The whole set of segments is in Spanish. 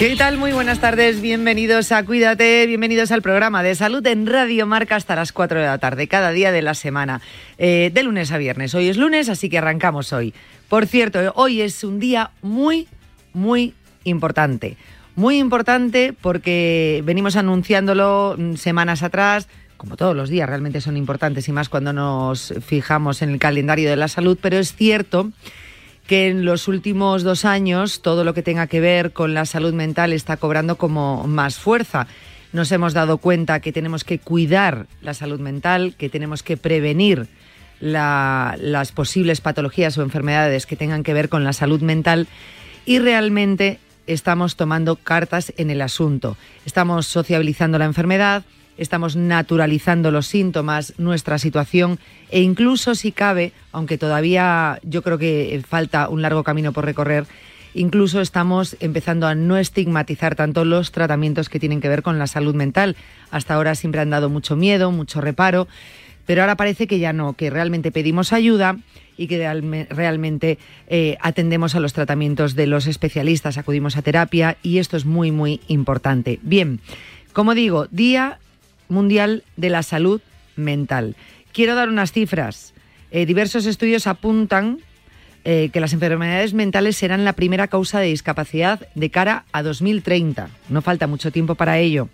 ¿Qué tal? Muy buenas tardes, bienvenidos a Cuídate, bienvenidos al programa de salud en Radio Marca hasta las 4 de la tarde, cada día de la semana, eh, de lunes a viernes. Hoy es lunes, así que arrancamos hoy. Por cierto, hoy es un día muy, muy importante. Muy importante porque venimos anunciándolo mm, semanas atrás, como todos los días realmente son importantes y más cuando nos fijamos en el calendario de la salud, pero es cierto en los últimos dos años todo lo que tenga que ver con la salud mental está cobrando como más fuerza. Nos hemos dado cuenta que tenemos que cuidar la salud mental, que tenemos que prevenir las posibles patologías o enfermedades que tengan que ver con la salud mental y realmente estamos tomando cartas en el asunto. Estamos sociabilizando la enfermedad, estamos naturalizando los síntomas, nuestra situación e incluso si cabe, aunque todavía yo creo que falta un largo camino por recorrer, incluso estamos empezando a no estigmatizar tanto los tratamientos que tienen que ver con la salud mental. Hasta ahora siempre han dado mucho miedo, mucho reparo, pero ahora parece que ya no, que realmente pedimos ayuda y que realmente eh, atendemos a los tratamientos de los especialistas, acudimos a terapia y esto es muy, muy importante. Bien, como digo, día Mundial de la Salud Mental. Quiero dar unas cifras. Eh, diversos estudios apuntan eh, que las enfermedades mentales serán la primera causa de discapacidad de cara a 2030. No falta mucho tiempo para ello.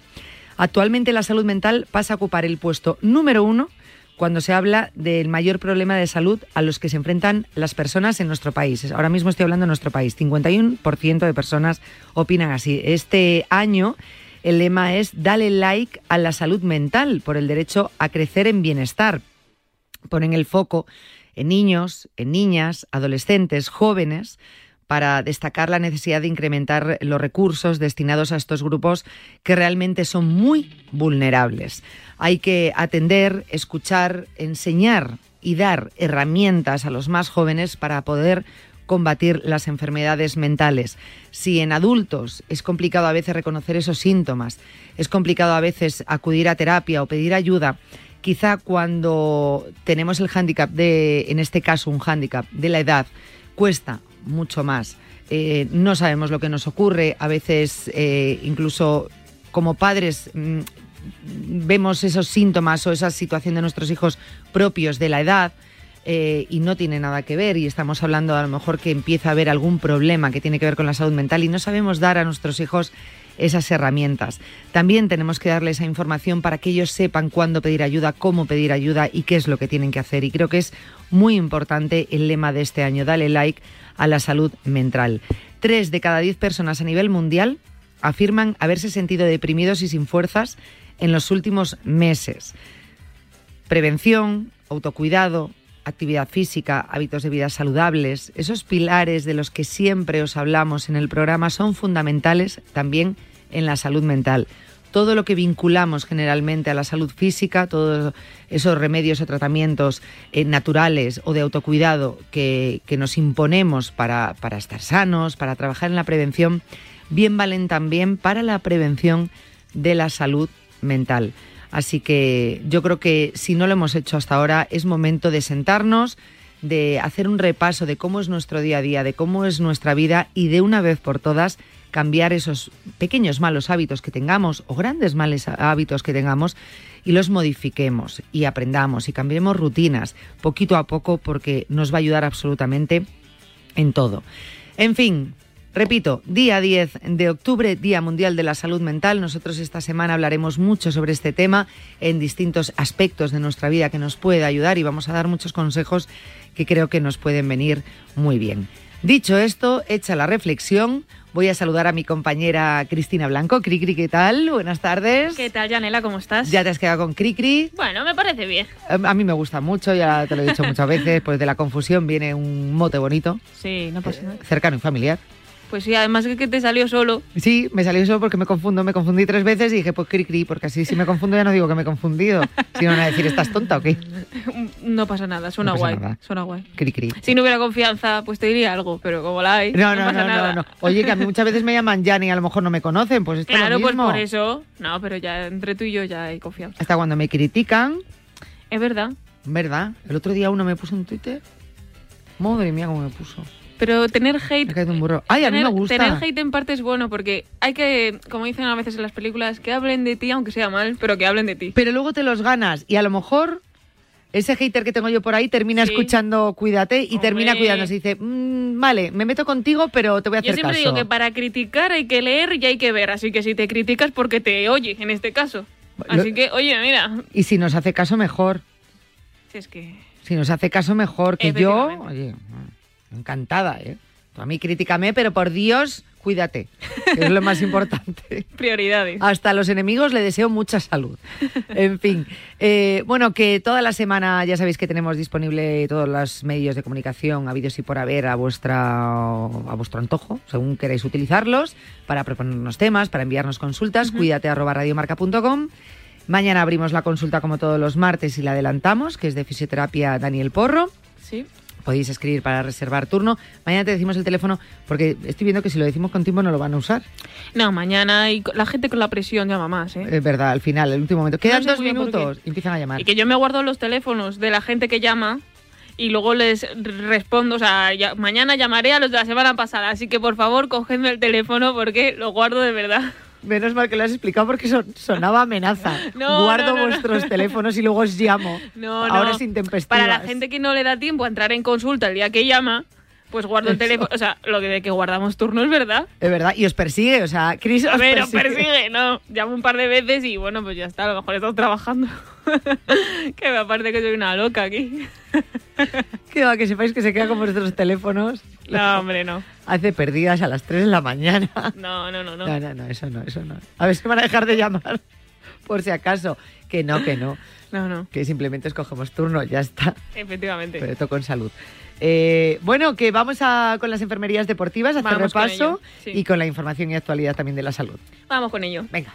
Actualmente la salud mental pasa a ocupar el puesto número uno cuando se habla del mayor problema de salud a los que se enfrentan las personas en nuestro país. Ahora mismo estoy hablando de nuestro país. 51% de personas opinan así. Este año el lema es Dale like a la salud mental por el derecho a crecer en bienestar. Ponen el foco en niños, en niñas, adolescentes, jóvenes, para destacar la necesidad de incrementar los recursos destinados a estos grupos que realmente son muy vulnerables. Hay que atender, escuchar, enseñar y dar herramientas a los más jóvenes para poder combatir las enfermedades mentales. Si en adultos es complicado a veces reconocer esos síntomas, es complicado a veces acudir a terapia o pedir ayuda, quizá cuando tenemos el hándicap de, en este caso un hándicap de la edad, cuesta mucho más. Eh, no sabemos lo que nos ocurre, a veces eh, incluso como padres mm, vemos esos síntomas o esa situación de nuestros hijos propios de la edad eh, y no tiene nada que ver y estamos hablando a lo mejor que empieza a haber algún problema que tiene que ver con la salud mental y no sabemos dar a nuestros hijos esas herramientas. También tenemos que darles esa información para que ellos sepan cuándo pedir ayuda, cómo pedir ayuda y qué es lo que tienen que hacer. Y creo que es muy importante el lema de este año, dale like a la salud mental. Tres de cada diez personas a nivel mundial afirman haberse sentido deprimidos y sin fuerzas en los últimos meses. Prevención, autocuidado, actividad física, hábitos de vida saludables, esos pilares de los que siempre os hablamos en el programa son fundamentales también en la salud mental. Todo lo que vinculamos generalmente a la salud física, todos esos remedios o tratamientos eh, naturales o de autocuidado que, que nos imponemos para, para estar sanos, para trabajar en la prevención, bien valen también para la prevención de la salud mental. Así que yo creo que si no lo hemos hecho hasta ahora, es momento de sentarnos, de hacer un repaso de cómo es nuestro día a día, de cómo es nuestra vida y de una vez por todas cambiar esos pequeños malos hábitos que tengamos o grandes malos hábitos que tengamos y los modifiquemos y aprendamos y cambiemos rutinas poquito a poco porque nos va a ayudar absolutamente en todo. En fin, Repito, día 10 de octubre, Día Mundial de la Salud Mental. Nosotros esta semana hablaremos mucho sobre este tema en distintos aspectos de nuestra vida que nos puede ayudar y vamos a dar muchos consejos que creo que nos pueden venir muy bien. Dicho esto, hecha la reflexión, voy a saludar a mi compañera Cristina Blanco. Cricri, ¿qué tal? Buenas tardes. ¿Qué tal, Janela? ¿Cómo estás? ¿Ya te has quedado con Cricri? Bueno, me parece bien. A mí me gusta mucho, ya te lo he dicho muchas veces, pues de la confusión viene un mote bonito. Sí, no pasa nada. Cercano y familiar. Pues sí, además que te salió solo. Sí, me salió solo porque me confundo. Me confundí tres veces y dije, pues cri cri, porque así si me confundo ya no digo que me he confundido. Si van a decir, ¿estás tonta o qué? No pasa nada, suena No pasa guay. nada. Suena guay. Cri cri. Si no hubiera confianza, pues te diría algo, pero como la hay, No, no, no, pasa no, nada. no, no. Oye, que a mí muchas veces me llaman Jan y a lo mejor no me conocen, pues esto es Claro, lo pues por eso. No, pero ya entre tú y yo ya hay confianza. Hasta cuando me critican, Es verdad. ¿verdad? El otro día uno me puso en Twitter. Madre mía, cómo me puso. Pero tener Me hate. caído un burro. Ay, a mí tener, me gusta. tener hate en parte es bueno porque hay que, como dicen a veces en las películas, que hablen de ti, aunque sea mal, pero que hablen de ti. Pero luego te los ganas y a lo mejor ese hater que tengo yo por ahí termina Sí. escuchando Cuídate y termina cuidándose. Y dice, "Mm, vale, me meto contigo, pero te voy a Yo hacer siempre caso. digo que para criticar hay que leer y hay que ver, así que si te criticas porque te oye, en este caso. Lo- Así que, oye, mira, Y si nos hace caso, mejor. si es que... Si nos hace caso, mejor. Que yo, oye, encantada, ¿eh? Tú a mí críticame, pero por Dios, cuídate. Que es lo más importante. Prioridades. Hasta a los enemigos le deseo mucha salud. En fin, eh, bueno, que toda la semana ya sabéis que tenemos disponible todos los medios de comunicación, habidos y por haber, a, vuestra, a vuestro antojo, según queráis utilizarlos, para proponernos temas, para enviarnos consultas. Cuídate arroba radiomarca.com. Mañana abrimos la consulta como todos los martes y la adelantamos, que es de fisioterapia Daniel Porro. Sí. Podéis escribir para reservar turno. Mañana te decimos el teléfono porque estoy viendo que si lo decimos con tiempo no lo van a usar. No, mañana y la gente con la presión llama más, ¿eh? Es verdad, al final, el último momento. Quedan sé dos minutos y empiezan a llamar. Y que yo me guardo los teléfonos de la gente que llama y luego les respondo, o sea, ya- mañana llamaré a los de la semana pasada, así que por favor cogedme el teléfono porque lo guardo de verdad. Menos mal que lo has explicado porque son- sonaba amenaza. No, Guardo no, no, no. vuestros teléfonos y luego os llamo. No, no. Ahora es intempestivas. Para la gente que no le da tiempo a entrar en consulta el día que llama, pues guardo el teléfono, o sea, lo de que guardamos turno es verdad. Es verdad, y os persigue, o sea, Chris os A ver, os persigue, no. Llamo un par de veces y bueno, pues ya está, a lo mejor he estado trabajando. Que me aparte que soy una loca aquí. Que va, que sepáis que se queda con vuestros teléfonos. No, hombre, no. Hace perdidas a las 3 de la mañana. No, no, no, no. No, no, no, eso no, eso no. A ver si van a dejar de llamar, por si acaso. Que no, que no. No, no. Que simplemente escogemos turno, ya está. Efectivamente. Pero todo con salud. Eh, bueno, que vamos a, con las enfermerías deportivas a hacer Vamos con repaso ello, sí. y con la información y actualidad también de la salud. Vamos con ello. Venga.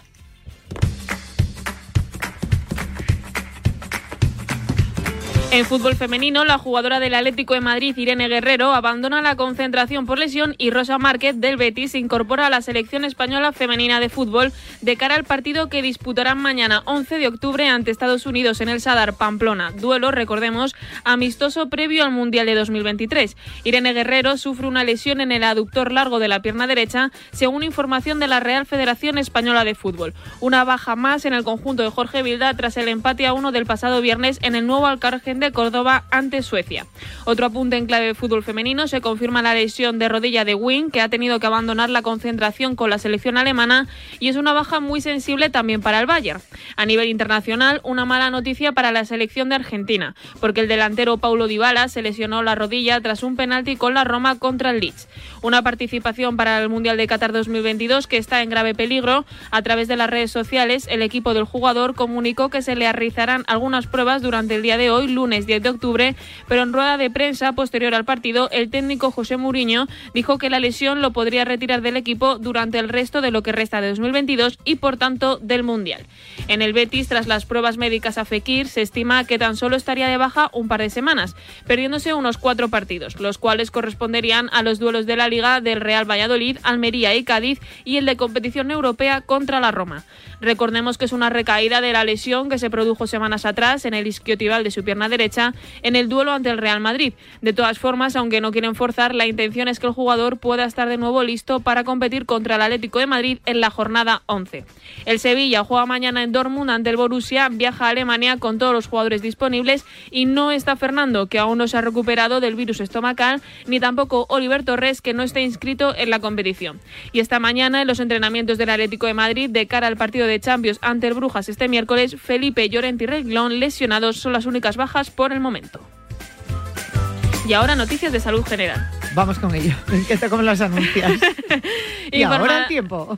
En fútbol femenino, la jugadora del Atlético de Madrid, Irene Guerrero, abandona la concentración por lesión y Rosa Márquez del Betis se incorpora a la selección española femenina de fútbol de cara al partido que disputarán mañana 11 de octubre ante Estados Unidos en el Sadar Pamplona. Duelo, recordemos, amistoso previo al Mundial de 2023. Irene Guerrero sufre una lesión en el aductor largo de la pierna derecha, según información de la Real Federación Española de Fútbol. Una baja más en el conjunto de Jorge Vilda tras el empate a uno del pasado viernes en el nuevo Alcargen de Córdoba ante Suecia. Otro apunte en clave de fútbol femenino se confirma la lesión de rodilla de Wing, que ha tenido que abandonar la concentración con la selección alemana y es una baja muy sensible también para el Bayern. A nivel internacional, una mala noticia para la selección de Argentina, porque el delantero Paulo Dybala se lesionó la rodilla tras un penalti con la Roma contra el Leeds. Una participación para el Mundial de Qatar 2022 que está en grave peligro. A través de las redes sociales, el equipo del jugador comunicó que se le realizarán algunas pruebas durante el día de hoy, lunes 10 de octubre, pero en rueda de prensa posterior al partido, el técnico José Mourinho dijo que la lesión lo podría retirar del equipo durante el resto de lo que resta de 2022 y por tanto del Mundial. En el Betis, tras las pruebas médicas a Fekir, se estima que tan solo estaría de baja un par de semanas, perdiéndose unos cuatro partidos, los cuales corresponderían a los duelos de la Liga del Real Valladolid, Almería y Cádiz y el de competición europea contra la Roma. Recordemos que es una recaída de la lesión que se produjo semanas atrás en el isquiotibial de su pierna derecha en el duelo ante el Real Madrid. De todas formas, aunque no quieren forzar, la intención es que el jugador pueda estar de nuevo listo para competir contra el Atlético de Madrid en la jornada 11. El Sevilla juega mañana en Dortmund ante el Borussia, viaja a Alemania con todos los jugadores disponibles y no está Fernando, que aún no se ha recuperado del virus estomacal, ni tampoco Oliver Torres, que no está inscrito en la competición. Y esta mañana en los entrenamientos del Atlético de Madrid de cara al partido de Champions ante el Brujas este miércoles, Felipe Llorente y Reglón lesionados son las únicas bajas por el momento. Y ahora noticias de salud general. Vamos con ello. Que te como las anuncias. y Informa- ahora el tiempo.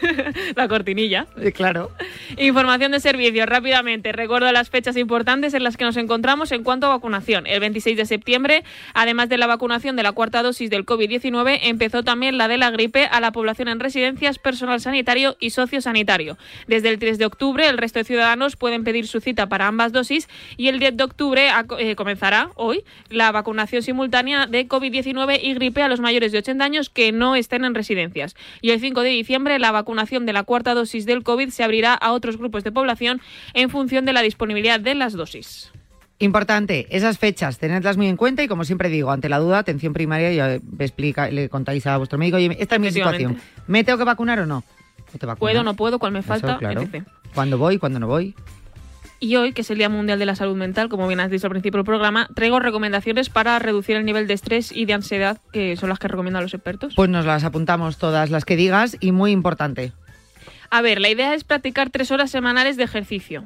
La cortinilla. Claro. Información de servicios, rápidamente. Recuerdo las fechas importantes en las que nos encontramos en cuanto a vacunación. El 26 de septiembre, además de la vacunación de la cuarta dosis del COVID-19, empezó también la de la gripe a la población en residencias, personal sanitario y sociosanitario. Desde el 3 de octubre, el resto de ciudadanos pueden pedir su cita para ambas dosis y el 10 de octubre eh, comenzará hoy la vacunación simultánea de COVID-19 y gripe a los mayores de 80 años que no estén en residencias. Y el 5 de diciembre, la vacunación de la cuarta dosis del COVID se abrirá a otros grupos de población en función de la disponibilidad de las dosis. Importante, esas fechas, tenedlas muy en cuenta y como siempre digo, ante la duda, atención primaria, ya explica, le contáis a vuestro médico, oye, esta es mi situación. ¿Me tengo que vacunar o no? Puedo, no puedo, cuál me Eso, falta, claro. etc. ¿Cuándo voy? ¿Cuándo no voy? Y hoy, que es el Día Mundial de la Salud Mental, como bien has dicho al principio del programa, traigo recomendaciones para reducir el nivel de estrés y de ansiedad, que son las que recomiendan los expertos. Pues nos las apuntamos todas las que digas y muy importante. A ver, la idea es practicar tres horas semanales de ejercicio.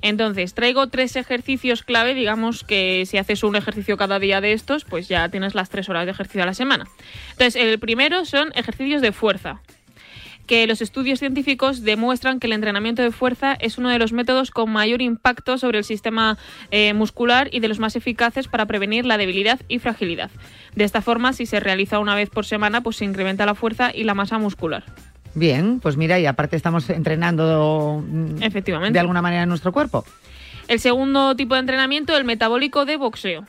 Entonces, traigo tres ejercicios clave, digamos que si haces un ejercicio cada día de estos, pues ya tienes las tres horas de ejercicio a la semana. Entonces, el primero son ejercicios de fuerza que los estudios científicos demuestran que el entrenamiento de fuerza es uno de los métodos con mayor impacto sobre el sistema eh, muscular y de los más eficaces para prevenir la debilidad y fragilidad. De esta forma, si se realiza una vez por semana, pues se incrementa la fuerza y la masa muscular. Bien, pues mira, y aparte estamos entrenando mm, Efectivamente. de alguna manera nuestro cuerpo. El segundo tipo de entrenamiento, el metabólico de boxeo,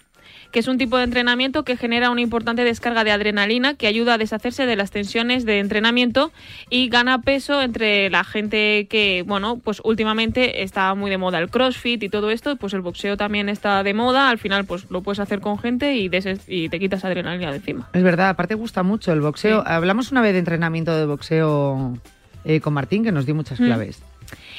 que es un tipo de entrenamiento que genera una importante descarga de adrenalina que ayuda a deshacerse de las tensiones de entrenamiento y gana peso entre la gente que, bueno, pues últimamente está muy de moda el CrossFit y todo esto, pues el boxeo también está de moda, al final pues lo puedes hacer con gente y, te quitas adrenalina de encima. Es verdad, aparte gusta mucho el boxeo. Sí. Hablamos una vez de entrenamiento de boxeo eh, con Martín, que nos dio muchas Mm. claves.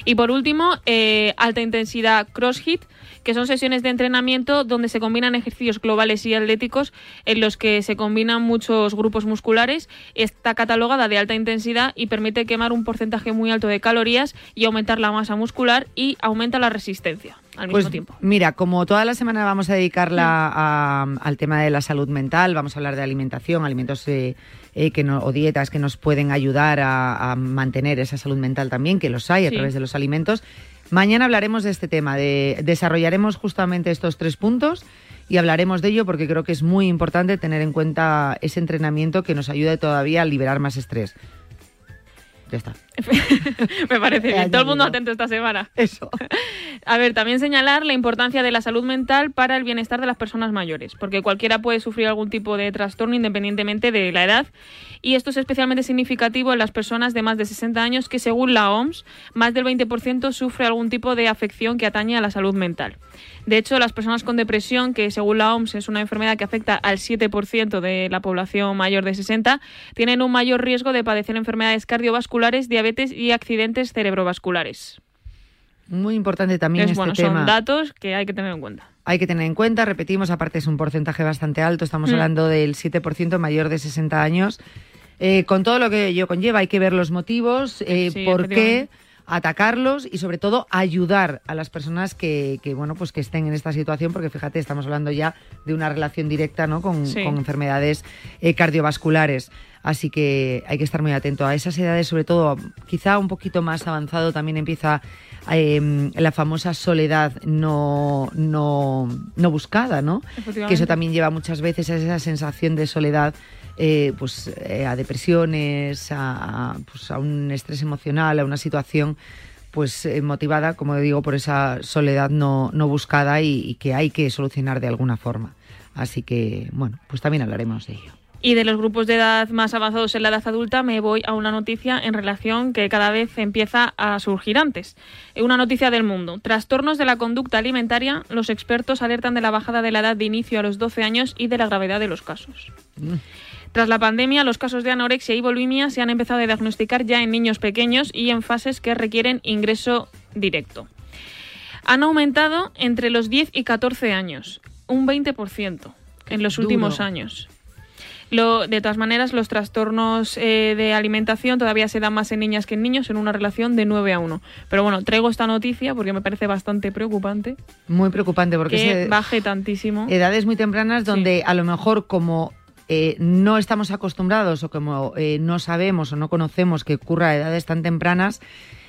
Y por último, eh, alta intensidad CrossFit, que son sesiones de entrenamiento donde se combinan ejercicios globales y atléticos en los que se combinan muchos grupos musculares. Está catalogada de alta intensidad y permite quemar un porcentaje muy alto de calorías y aumentar la masa muscular y aumenta la resistencia al Pues mismo tiempo. mira, como toda la semana vamos a dedicarla a- al tema de la salud mental, vamos a hablar de alimentación, alimentos eh, eh, que no, o dietas que nos pueden ayudar a, a mantener esa salud mental también, que los hay a Sí. través de los alimentos. Mañana hablaremos de este tema, de, desarrollaremos justamente estos tres puntos y hablaremos de ello porque creo que es muy importante tener en cuenta ese entrenamiento que nos ayude todavía a liberar más estrés. Ya está. Me parece bien. Todo el mundo atento esta semana. Eso. A ver, también señalar la importancia de la salud mental para el bienestar de las personas mayores, porque cualquiera puede sufrir algún tipo de trastorno independientemente de la edad, y esto es especialmente significativo en las personas de más de 60 años que, según la OMS, más del 20% sufre algún tipo de afección que atañe a la salud mental. De hecho, las personas con depresión, que según la OMS es una enfermedad que afecta al 7% de la población mayor de 60, tienen un mayor riesgo de padecer enfermedades cardiovasculares, diabetes y accidentes cerebrovasculares. Muy importante también Es este bueno, tema. son datos que hay que tener en cuenta. Hay que tener en cuenta, repetimos, aparte es un porcentaje bastante alto, estamos Mm. hablando del 7% mayor de 60 años. Eh, con todo lo que ello conlleva, hay que ver los motivos, eh, Sí, por qué. Atacarlos y sobre todo ayudar a las personas que, que, bueno pues que estén en esta situación porque fíjate estamos hablando ya de una relación directa ¿no? con, Sí. con enfermedades eh, cardiovasculares así que hay que estar muy atento a esas edades sobre todo quizá un poquito más avanzado también empieza eh, la famosa soledad no no no buscada no que eso también lleva muchas veces a esa sensación de soledad eh, pues eh, a depresiones, a, a, pues, a un estrés emocional, a una situación pues eh, motivada, como digo, por esa soledad no, no buscada y, y que hay que solucionar de alguna forma. Así que, bueno, pues también hablaremos de ello. Y de los grupos de edad más avanzados en la edad adulta me voy a una noticia en relación que cada vez empieza a surgir antes. Eh, Una noticia del mundo. Trastornos de la conducta alimentaria. Los expertos alertan de la bajada de la edad de inicio a los 12 años y de la gravedad de los casos. Tras la pandemia, los casos de anorexia y bulimia se han empezado a diagnosticar ya en niños pequeños y en fases que requieren ingreso directo. Han aumentado entre los 10 y 14 años, un 20% en los Duro. últimos años. Lo- de todas maneras, los trastornos eh, de alimentación todavía se dan más en niñas que en niños en una relación de 9 a 1. Pero bueno, traigo esta noticia porque me parece bastante preocupante Muy preocupante porque que es baje tantísimo. edades muy tempranas donde a lo mejor como eh, no estamos acostumbrados o como eh, no sabemos o no conocemos que ocurra a edades tan tempranas,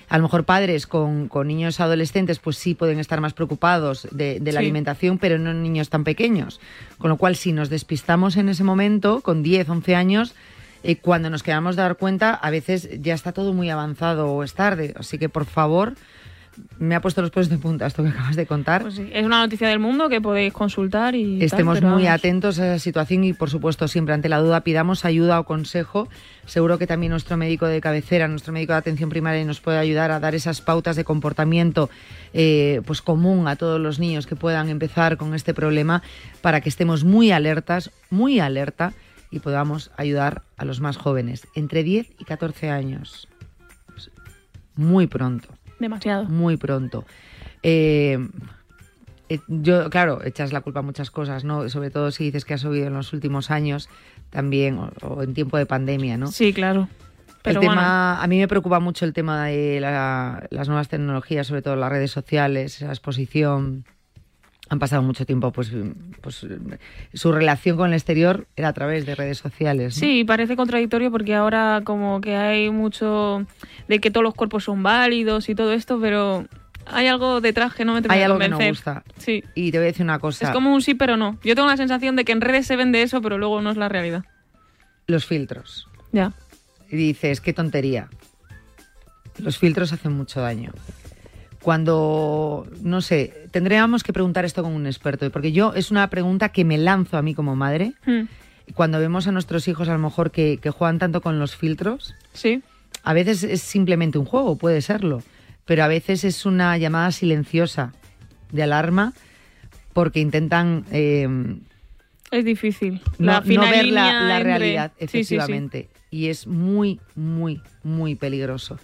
a lo mejor padres con, niños adolescentes pues sí pueden estar más preocupados de, la alimentación, pero no niños tan pequeños. Con lo cual, si nos despistamos en ese momento, con 10, 11 años, eh, cuando nos quedamos de dar cuenta, a veces ya está todo muy avanzado o es tarde. Así que, por favor, me ha puesto los pelos de punta esto que acabas de contar. Pues es una noticia del mundo que podéis consultar y. Estemos muy atentos a esa situación y, por supuesto, siempre ante la duda pidamos ayuda o consejo. Seguro que también nuestro médico de cabecera, nuestro médico de atención primaria, nos puede ayudar a dar esas pautas de comportamiento eh, pues común a todos los niños que puedan empezar con este problema para que estemos muy alertas, muy alerta y podamos ayudar a los más jóvenes, entre 10 y 14 años. Muy pronto. Demasiado. Muy pronto. Eh, eh, yo, claro, echas la culpa a muchas cosas, ¿no? Sobre todo si dices que has subido en los últimos años también, o, en tiempo de pandemia, ¿no? Sí, claro. Pero el tema, a mí me preocupa mucho el tema de las nuevas tecnologías, sobre todo las redes sociales, esa exposición han pasado mucho tiempo, pues, pues su relación con el exterior era a través de redes sociales. Sí, parece contradictorio porque ahora como que hay mucho de que todos los cuerpos son válidos y todo esto, pero hay algo detrás que no me termina Hay algo que no gusta. Sí. Y te voy a decir una cosa. Es como un sí pero no. Yo tengo la sensación de que en redes se vende eso, pero luego no es la realidad. Los filtros. Ya. Y dices, qué tontería. Los filtros hacen mucho daño cuando, no sé, tendríamos que preguntar esto con un experto, porque yo es una pregunta que me lanzo a mí como madre. Hmm. Cuando vemos a nuestros hijos a lo mejor que, juegan tanto con los filtros, sí. a veces es simplemente un juego, puede serlo, pero a veces es una llamada silenciosa de alarma porque intentan... Eh, es difícil. No, ver la, realidad, efectivamente. y es muy, muy, muy peligroso.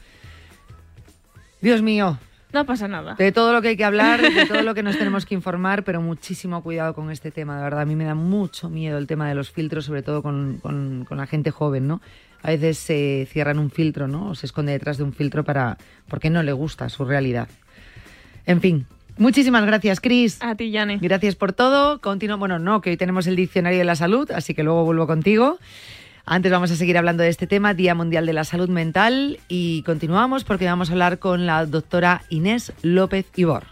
Dios mío, no pasa nada. De todo lo que hay que hablar, de todo lo que nos tenemos que informar, pero muchísimo cuidado con este tema, de verdad. A mí me da mucho miedo el tema de los filtros, sobre todo con, con, la gente joven, ¿no? A veces se cierran un filtro, ¿no? O se esconde detrás de un filtro para porque no le gusta su realidad. En fin, Muchísimas gracias, Cris. A ti, Yane. Gracias por todo. Continuo, bueno, no, que hoy tenemos el diccionario de la salud, así que luego vuelvo contigo. Antes vamos a seguir hablando de este tema, Día Mundial de la Salud Mental, y continuamos porque vamos a hablar con la doctora Inés López Ibor.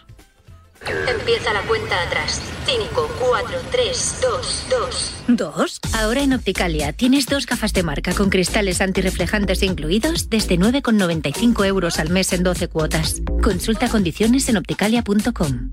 Empieza la cuenta atrás. 5, 4, 3, 2, 2. ¿Dos? Ahora en Opticalia tienes dos gafas de marca con cristales antirreflejantes incluidos desde 9,95 euros al mes en 12 cuotas. Consulta condiciones en opticalia.com.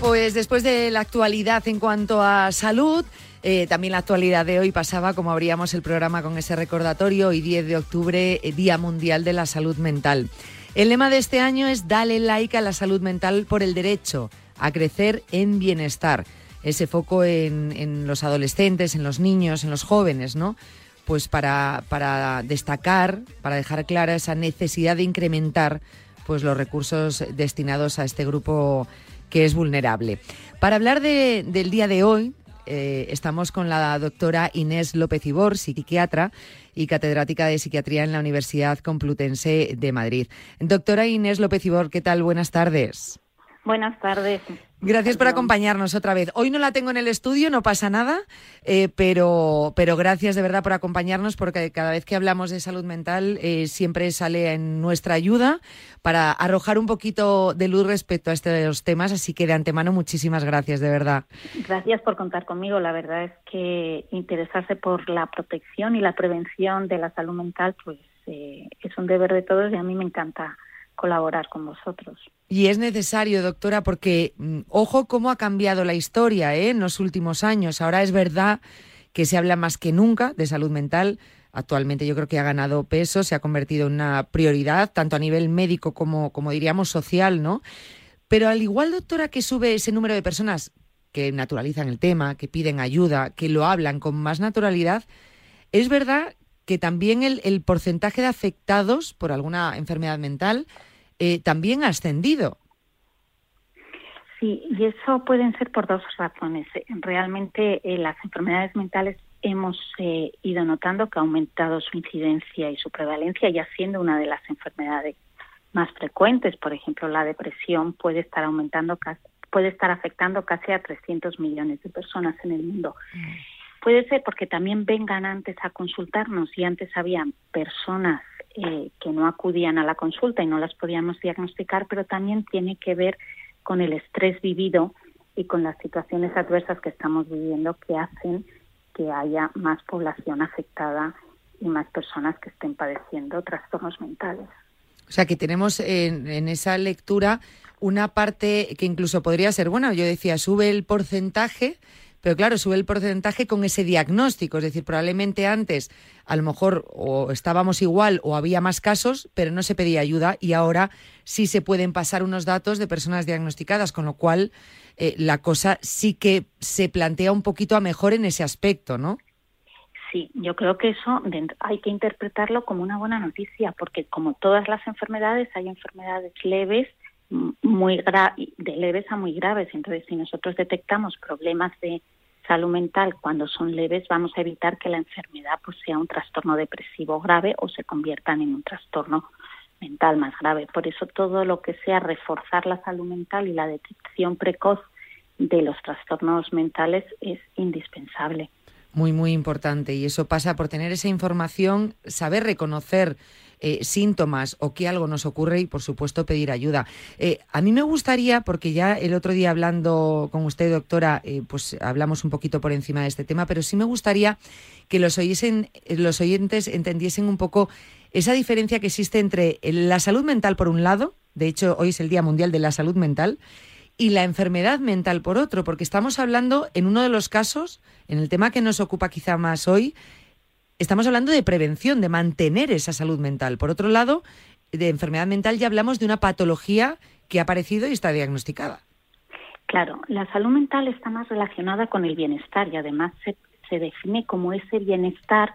pues después de la actualidad en cuanto a salud, eh, también la actualidad de hoy pasaba, como abríamos el programa con ese recordatorio, hoy 10 de octubre, eh, Día Mundial de la Salud Mental. El lema de este año es Dale like a la salud mental por el derecho a crecer en bienestar. Ese foco en, los adolescentes, en los niños, en los jóvenes, ¿no? Pues para, para destacar, para dejar clara esa necesidad de incrementar pues los recursos destinados a este grupo que es vulnerable. Para hablar del día de hoy, eh, estamos con la doctora Inés López Ibor, psiquiatra y catedrática de psiquiatría en la Universidad Complutense de Madrid. Doctora Inés López Ibor, ¿qué tal? Buenas tardes. Buenas tardes. Gracias por acompañarnos otra vez. Hoy no la tengo en el estudio, no pasa nada, eh, pero, pero gracias de verdad por acompañarnos porque cada vez que hablamos de salud mental eh, siempre sale en nuestra ayuda para arrojar un poquito de luz respecto a estos temas, así que de antemano muchísimas gracias, de verdad. Gracias por contar conmigo. La verdad es que interesarse por la protección y la prevención de la salud mental pues eh, es un deber de todos y a mí me encanta colaborar con vosotros. Y es necesario, doctora, porque mm, ojo cómo ha cambiado la historia ¿eh? en los últimos años. Ahora es verdad que se habla más que nunca de salud mental. Actualmente yo creo que ha ganado peso, se ha convertido en una prioridad, tanto a nivel médico como, como diríamos social, ¿no? Pero al igual, doctora, que sube ese número de personas que naturalizan el tema, que piden ayuda, que lo hablan con más naturalidad, es verdad que también el, porcentaje de afectados por alguna enfermedad mental eh, también ha ascendido. Sí, y eso pueden ser por dos razones. Realmente eh, las enfermedades mentales hemos eh, ido notando que ha aumentado su incidencia y su prevalencia, ya siendo una de las enfermedades más frecuentes. Por ejemplo, la depresión puede estar aumentando, puede estar afectando casi a 300 millones de personas en el mundo. Mm. Puede ser porque también vengan antes a consultarnos y antes había personas eh, que no acudían a la consulta y no las podíamos diagnosticar, pero también tiene que ver con el estrés vivido y con las situaciones adversas que estamos viviendo que hacen que haya más población afectada y más personas que estén padeciendo trastornos mentales. O sea que tenemos en, en esa lectura una parte que incluso podría ser, bueno, yo decía, sube el porcentaje, pero claro, sube el porcentaje con ese diagnóstico, es decir, probablemente antes a lo mejor o estábamos igual o había más casos, pero no se pedía ayuda y ahora sí se pueden pasar unos datos de personas diagnosticadas, con lo cual eh, la cosa sí que se plantea un poquito a mejor en ese aspecto, ¿no? Sí, yo creo que eso hay que interpretarlo como una buena noticia, porque como todas las enfermedades, hay enfermedades leves muy de leves a muy graves. Entonces, si nosotros detectamos problemas de salud mental cuando son leves, vamos a evitar que la enfermedad pues sea un trastorno depresivo grave o se conviertan en un trastorno mental más grave. Por eso todo lo que sea reforzar la salud mental y la detección precoz de los trastornos mentales es indispensable. Muy, muy importante. Y eso pasa por tener esa información, saber reconocer eh, síntomas o que algo nos ocurre y, por supuesto, pedir ayuda. Eh, a mí me gustaría, porque ya el otro día hablando con usted, doctora, eh, pues hablamos un poquito por encima de este tema, pero sí me gustaría que los, oyesen, los oyentes entendiesen un poco esa diferencia que existe entre la salud mental, por un lado, de hecho, hoy es el Día Mundial de la Salud Mental, y la enfermedad mental por otro, porque estamos hablando en uno de los casos, en el tema que nos ocupa quizá más hoy, estamos hablando de prevención, de mantener esa salud mental. Por otro lado, de enfermedad mental ya hablamos de una patología que ha aparecido y está diagnosticada. Claro, la salud mental está más relacionada con el bienestar y además se, define como ese bienestar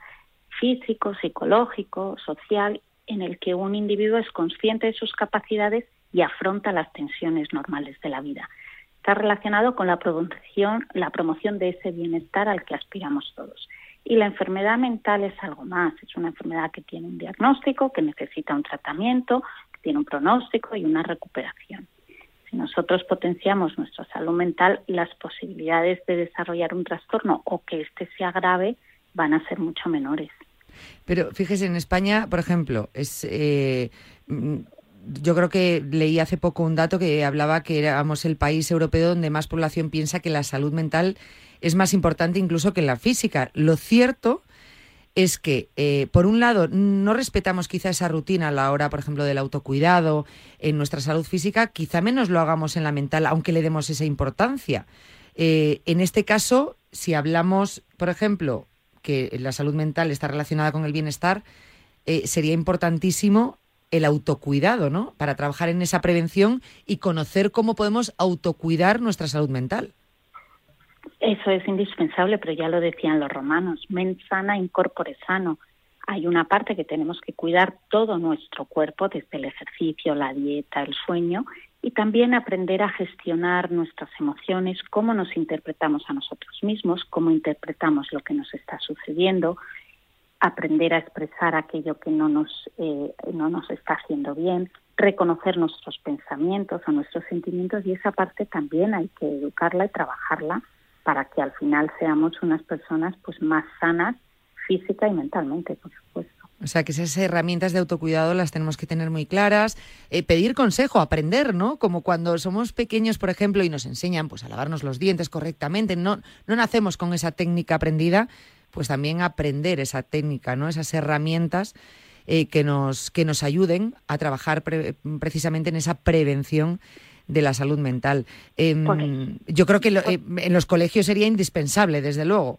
físico, psicológico, social, en el que un individuo es consciente de sus capacidades y afronta las tensiones normales de la vida. Está relacionado con la promoción, la promoción de ese bienestar al que aspiramos todos. Y la enfermedad mental es algo más, es una enfermedad que tiene un diagnóstico, que necesita un tratamiento, que tiene un pronóstico y una recuperación. Si nosotros potenciamos nuestra salud mental, las posibilidades de desarrollar un trastorno o que éste sea grave van a ser mucho menores. Pero fíjese, en España, por ejemplo, es eh, mm, yo creo que leí hace poco un dato que hablaba que éramos el país europeo donde más población piensa que la salud mental es más importante incluso que la física. Lo cierto es que, eh, por un lado, no respetamos quizá esa rutina a la hora, por ejemplo, del autocuidado en nuestra salud física, quizá menos lo hagamos en la mental, aunque le demos esa importancia. Eh, en este caso, si hablamos, por ejemplo, que la salud mental está relacionada con el bienestar, eh, sería importantísimo el autocuidado, ¿no? Para trabajar en esa prevención y conocer cómo podemos autocuidar nuestra salud mental. Eso es indispensable, pero ya lo decían los romanos, mens sana incorpore sano. Hay una parte que tenemos que cuidar todo nuestro cuerpo, desde el ejercicio, la dieta, el sueño, y también aprender a gestionar nuestras emociones, cómo nos interpretamos a nosotros mismos, cómo interpretamos lo que nos está sucediendo, aprender a expresar aquello que no nos, eh, no nos está haciendo bien, reconocer nuestros pensamientos o nuestros sentimientos y esa parte también hay que educarla y trabajarla para que al final seamos unas personas pues más sanas física y mentalmente, por supuesto. O sea, que esas herramientas de autocuidado las tenemos que tener muy claras, eh, pedir consejo, aprender, ¿no? Como cuando somos pequeños, por ejemplo, y nos enseñan pues a lavarnos los dientes correctamente, no, no nacemos con esa técnica aprendida, pues también aprender esa técnica, ¿no? Esas herramientas eh, que, nos, que nos ayuden a trabajar precisamente en esa prevención de la salud mental. Em, yo creo que eh, en los colegios sería indispensable, desde luego.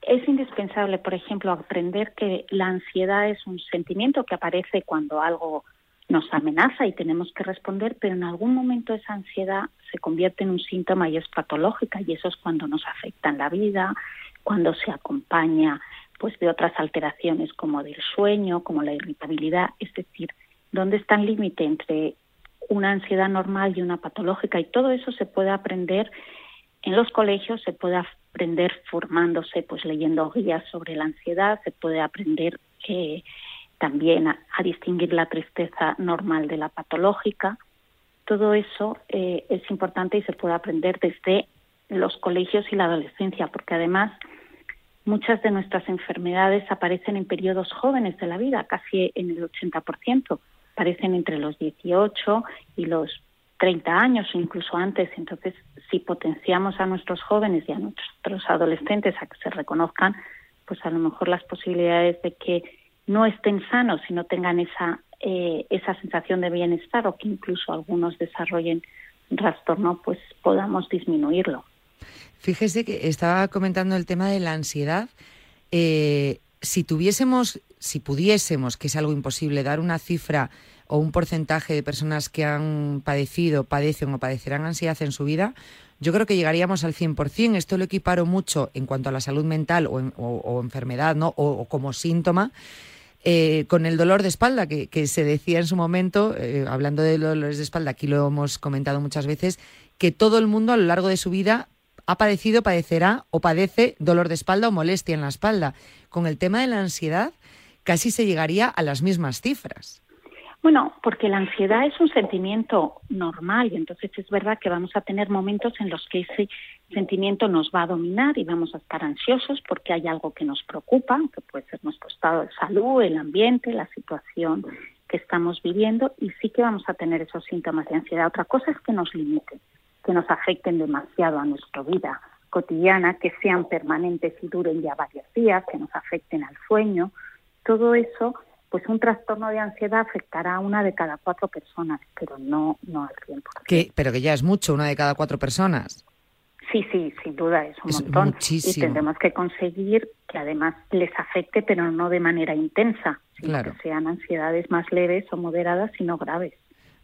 Es indispensable, por ejemplo, aprender que la ansiedad es un sentimiento que aparece cuando algo nos amenaza y tenemos que responder, pero en algún momento esa ansiedad se convierte en un síntoma y es patológica y eso es cuando nos afecta en la vida, cuando se acompaña pues de otras alteraciones como del sueño, como la irritabilidad, es decir, dónde está el límite entre una ansiedad normal y una patológica y todo eso se puede aprender en los colegios, se puede aprender formándose, pues leyendo guías sobre la ansiedad, se puede aprender eh, también a, distinguir la tristeza normal de la patológica. Todo eso eh, es importante y se puede aprender desde los colegios y la adolescencia, porque además muchas de nuestras enfermedades aparecen en periodos jóvenes de la vida, casi en el 80%, aparecen entre los 18 y los 30 años o incluso antes. Entonces, si potenciamos a nuestros jóvenes y a nuestros adolescentes a que se reconozcan, pues a lo mejor las posibilidades de que no estén sanos y no tengan esa, eh, esa sensación de bienestar o que incluso algunos desarrollen trastorno, pues podamos disminuirlo. Fíjese que estaba comentando el tema de la ansiedad. Eh, si tuviésemos, si pudiésemos, que es algo imposible, dar una cifra o un porcentaje de personas que han padecido, padecen o padecerán ansiedad en su vida, yo creo que llegaríamos al 100%. Esto lo equiparo mucho en cuanto a la salud mental o, enfermedad, ¿no? O, como síntoma. Eh, con el dolor de espalda, que, se decía en su momento, eh, hablando de dolores de espalda, aquí lo hemos comentado muchas veces, que todo el mundo a lo largo de su vida ha padecido, padecerá o padece dolor de espalda o molestia en la espalda. Con el tema de la ansiedad, casi se llegaría a las mismas cifras. Bueno, porque la ansiedad es un sentimiento normal y entonces es verdad que vamos a tener momentos en los que ese sentimiento nos va a dominar y vamos a estar ansiosos porque hay algo que nos preocupa, que puede ser nuestro estado de salud, el ambiente, la situación que estamos viviendo y sí que vamos a tener esos síntomas de ansiedad. Otra cosa es que nos limiten, que nos afecten demasiado a nuestra vida cotidiana, que sean permanentes y duren ya varios días, que nos afecten al sueño. Todo eso pues un trastorno de ansiedad afectará a una de cada cuatro personas, pero no, no al 100%. ¿Qué? Pero que ya es mucho, una de cada cuatro personas. Sí, sí, sin duda es un montón. Muchísimo. Y tendremos que conseguir que además les afecte, pero no de manera intensa, sino que sean ansiedades más leves o moderadas y no graves.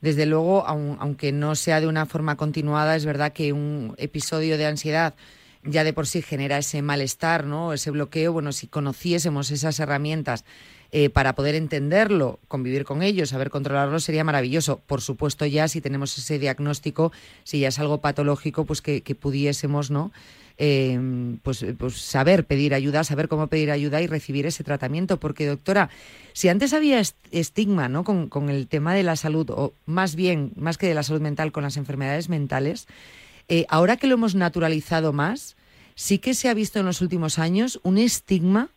Desde luego, aunque no sea de una forma continuada, es verdad que un episodio de ansiedad ya de por sí genera ese malestar, ¿no? Ese bloqueo. Bueno, si conociésemos esas herramientas eh, para poder entenderlo, convivir con ellos, saber controlarlo, sería maravilloso. Por supuesto, ya si tenemos ese diagnóstico, si ya es algo patológico, pues que, pudiésemos, ¿no? Em, pues, pues, saber pedir ayuda, saber cómo pedir ayuda y recibir ese tratamiento. Porque, doctora, si antes había estigma ¿no? con, con, el tema de la salud, o más bien, más que de la salud mental, con las enfermedades mentales, eh, ahora que lo hemos naturalizado más, sí que se ha visto en los últimos años un estigma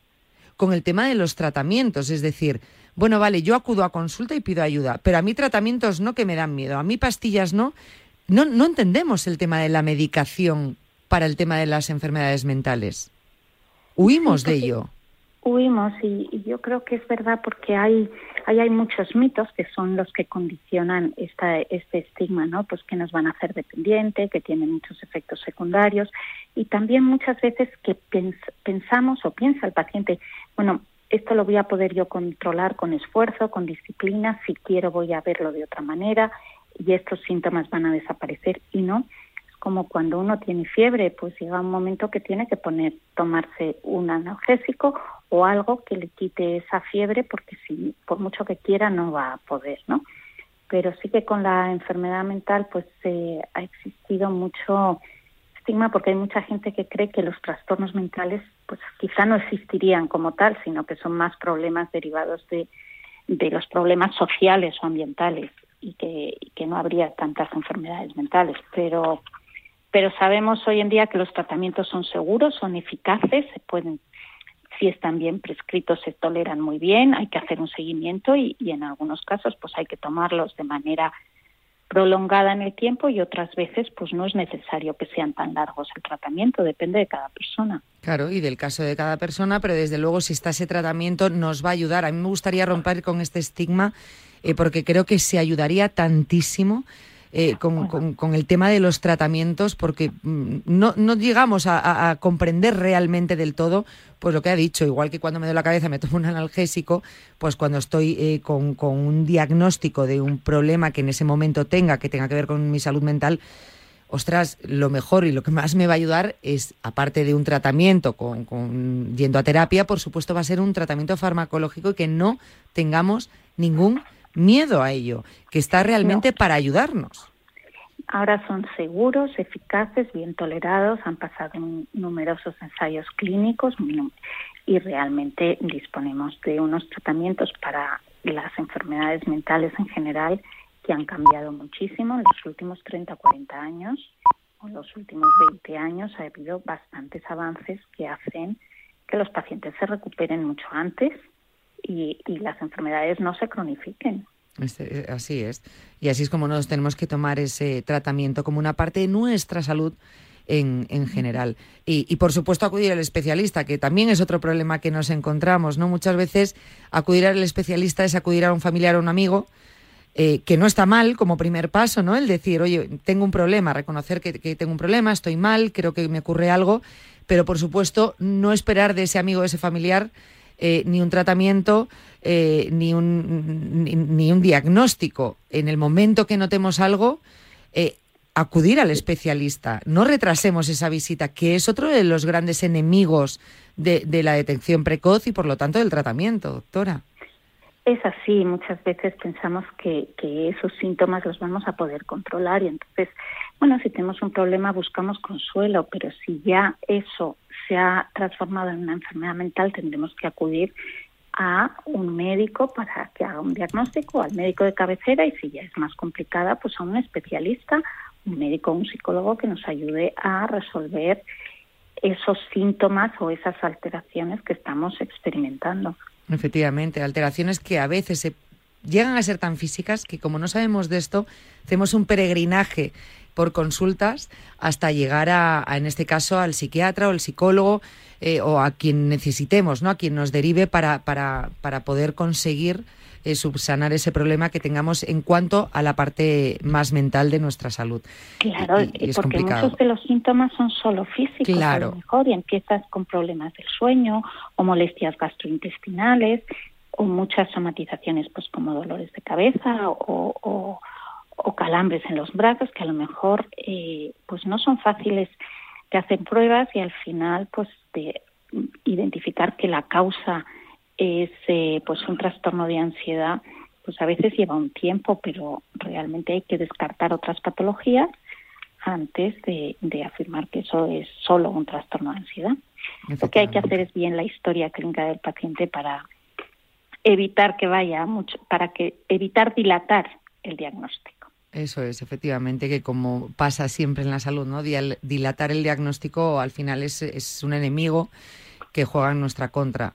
con el tema de los tratamientos, es decir, bueno, vale, yo acudo a consulta y pido ayuda, pero a mí tratamientos no que me dan miedo, a mí pastillas no. No, no entendemos el tema de la medicación para el tema de las enfermedades mentales. Huimos de ello. Huimos y, yo creo que es verdad porque hay, hay, muchos mitos que son los que condicionan esta, este estigma, ¿no? Pues que nos van a hacer dependiente, que tienen muchos efectos secundarios y también muchas veces que pensamos o piensa el paciente, bueno, esto lo voy a poder yo controlar con esfuerzo, con disciplina, si quiero voy a verlo de otra manera y estos síntomas van a desaparecer y no como cuando uno tiene fiebre, pues llega un momento que tiene que poner, tomarse un analgésico o algo que le quite esa fiebre, porque si por mucho que quiera no va a poder, ¿no? Pero sí que con la enfermedad mental, pues ha existido mucho estigma porque hay mucha gente que cree que los trastornos mentales, pues quizá no existirían como tal, sino que son más problemas derivados de, de los problemas sociales o ambientales y que, que no habría tantas enfermedades mentales. Pero pero sabemos hoy en día que los tratamientos son seguros, son eficaces, se pueden, si están bien prescritos, se toleran muy bien, hay que hacer un seguimiento y, en algunos casos pues hay que tomarlos de manera prolongada en el tiempo y otras veces pues no es necesario que sean tan largos el tratamiento, depende de cada persona. Claro, y del caso de cada persona, pero desde luego si está ese tratamiento nos va a ayudar. A mí me gustaría romper con este estigma eh, porque creo que se ayudaría tantísimo eh, con, el tema de los tratamientos, porque mm, no, no llegamos a, comprender realmente del todo pues lo que ha dicho, igual que cuando me doy la cabeza me tomo un analgésico, pues cuando estoy eh, con, un diagnóstico de un problema que en ese momento tenga, que tenga que ver con mi salud mental, ostras, lo mejor y lo que más me va a ayudar es, aparte de un tratamiento con, con, yendo a terapia, por supuesto va a ser un tratamiento farmacológico y que no tengamos ningún miedo a ello, que está realmente para ayudarnos. Ahora son seguros, eficaces, bien tolerados, han pasado en numerosos ensayos clínicos y, realmente disponemos de unos tratamientos para las enfermedades mentales en general que han cambiado muchísimo en los últimos 30 o 40 años en los últimos 20 años ha habido bastantes avances que hacen que los pacientes se recuperen mucho antes y, las enfermedades no se cronifiquen. Eh, así es. Y así es como nos tenemos que tomar ese tratamiento como una parte de nuestra salud en, en general. Y, y, por supuesto acudir al especialista, que también es otro problema que nos encontramos, ¿no? Muchas veces acudir al especialista es acudir a un familiar o un amigo, eh, que no está mal como primer paso, ¿no? El decir, oye, tengo un problema, reconocer que, tengo un problema, estoy mal, creo que me ocurre algo, pero por supuesto no esperar de ese amigo, de ese familiar, eh, ni un tratamiento, eh, ni, un, ni, un diagnóstico. En el momento que notemos algo, acudir al especialista. No retrasemos esa visita, que es otro de los grandes enemigos de, de la detección precoz y, por lo tanto, del tratamiento, doctora. Es así, muchas veces pensamos que, que, esos síntomas los vamos a poder controlar y entonces, bueno, si tenemos un problema buscamos consuelo, pero si ya eso se ha transformado en una enfermedad mental, tendremos que acudir a un médico para que haga un diagnóstico, al médico de cabecera y si ya es más complicada, pues a un especialista, un médico un psicólogo que nos ayude a resolver esos síntomas o esas alteraciones que estamos experimentando. Efectivamente, alteraciones que a veces se llegan a ser tan físicas que como no sabemos de esto, hacemos un peregrinaje por consultas hasta llegar a, en este caso, al psiquiatra o al psicólogo eh, o a quien necesitemos, ¿no? A quien nos derive para, para, para poder conseguir eh, subsanar ese problema que tengamos en cuanto a la parte más mental de nuestra salud. Claro, porque muchos de los síntomas son solo físicos, claro. a lo mejor, y empiezas con problemas del sueño o molestias gastrointestinales o muchas somatizaciones, pues como dolores de cabeza o, o, calambres en los brazos, que a lo mejor eh, pues no son fáciles de hacer pruebas y al final pues de identificar que la causa es eh, pues un trastorno de ansiedad, pues a veces lleva un tiempo, pero realmente hay que descartar otras patologías antes de, afirmar que eso es solo un trastorno de ansiedad. Lo que hay que hacer es bien la historia clínica del paciente para evitar que vaya mucho, para que evitar dilatar el diagnóstico. Eso es, efectivamente, que como pasa siempre en la salud, ¿no? Dilatar el diagnóstico al final es, es un enemigo que juega en nuestra contra.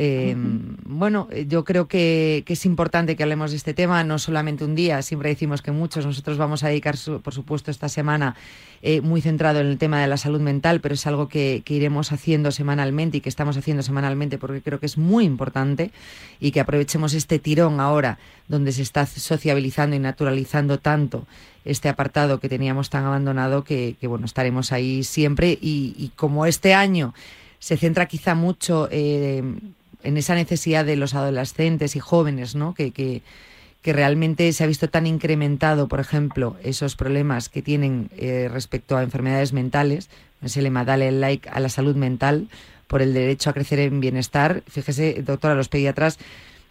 Eh, bueno, eh, yo creo que, es importante que hablemos de este tema, no solamente un día, siempre decimos que muchos, nosotros vamos a dedicar, por supuesto, esta semana eh, muy centrado en el tema de la salud mental, pero es algo que, iremos haciendo semanalmente y que estamos haciendo semanalmente porque creo que es muy importante y que aprovechemos este tirón ahora donde se está sociabilizando y naturalizando tanto este apartado que teníamos tan abandonado que, bueno, estaremos ahí siempre y, y como este año se centra quizá mucho eh, en esa necesidad de los adolescentes y jóvenes, ¿no? Que, que, realmente se ha visto tan incrementado, por ejemplo, esos problemas que tienen eh, respecto a enfermedades mentales. Ese lema, dale el like a la salud mental por el derecho a crecer en bienestar. Fíjese, doctora, los pediatras